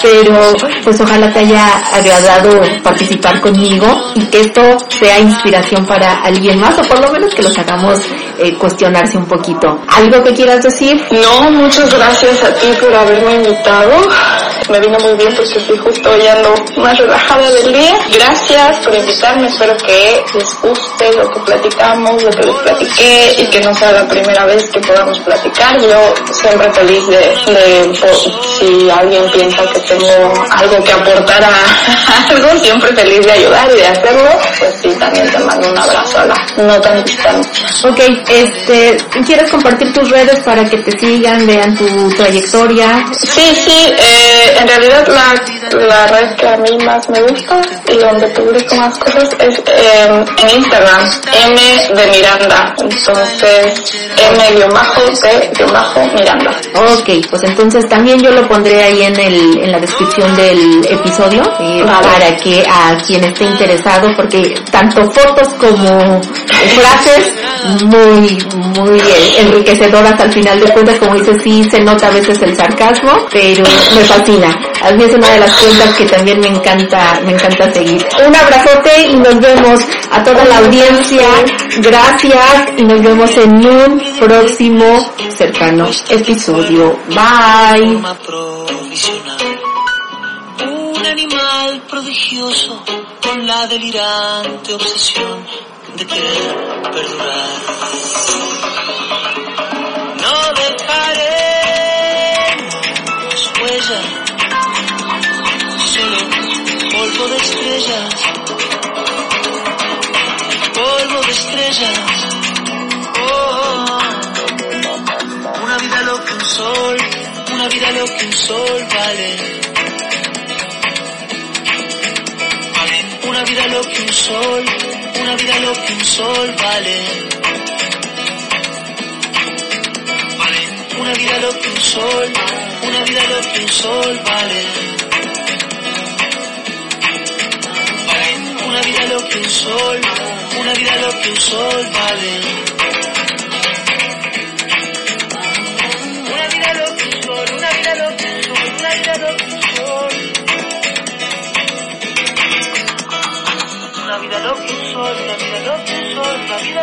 pero pues ojalá te haya agradado participar conmigo y que esto sea inspiración para alguien más, o por lo menos que los hagamos eh, cuestionarse un poquito. ¿Algo que quieras decir?
No, muchas gracias a ti por haberme invitado. Me vino muy bien porque estoy justo hoy ando más relajada del día. Gracias por invitarme. Espero que les guste lo que platicamos, lo que les platiqué y que no sea la primera vez que podamos platicar. Yo siempre feliz de, de si alguien piensa que tengo algo que aportar a (laughs) algo, siempre feliz de ayudar y de hacerlo. Pues sí, también te mando un abrazo a la no tan distante.
Ok, este, ¿quieres compartir tus redes para que te sigan, vean tu trayectoria?
Sí, sí, eh, en realidad la, la red que a mí más me gusta y donde publico más cosas es eh, en Instagram, M de Miranda, entonces M-D-Miranda.
Ok, pues entonces también yo lo pondré ahí en, el, en la descripción del episodio eh, para que a quien esté interesado, porque tanto fotos como frases muy, muy enriquecedoras al final de cuentas, como dice, sí se nota a veces el sarcasmo, pero me fascina. A mí es una de las cuentas que también me encanta, me encanta seguir. Un abrazote y nos vemos a toda la audiencia. Gracias y nos vemos en un próximo cercano episodio. Bye.
Un animal prodigioso con la delirante obsesión de querer perdurar. Polvo de estrellas, polvo de estrellas. Oh, vale. Una vida lo que un sol una vida lo que un sol vale. Una vida lo que un sol, una vida lo que un sol vale. Una vida lo que un sol, una vida lo que un sol vale. Una vida lo que un sol, una vida lo que un sol, una vida lo que sol. Una vida lo que sol, una vida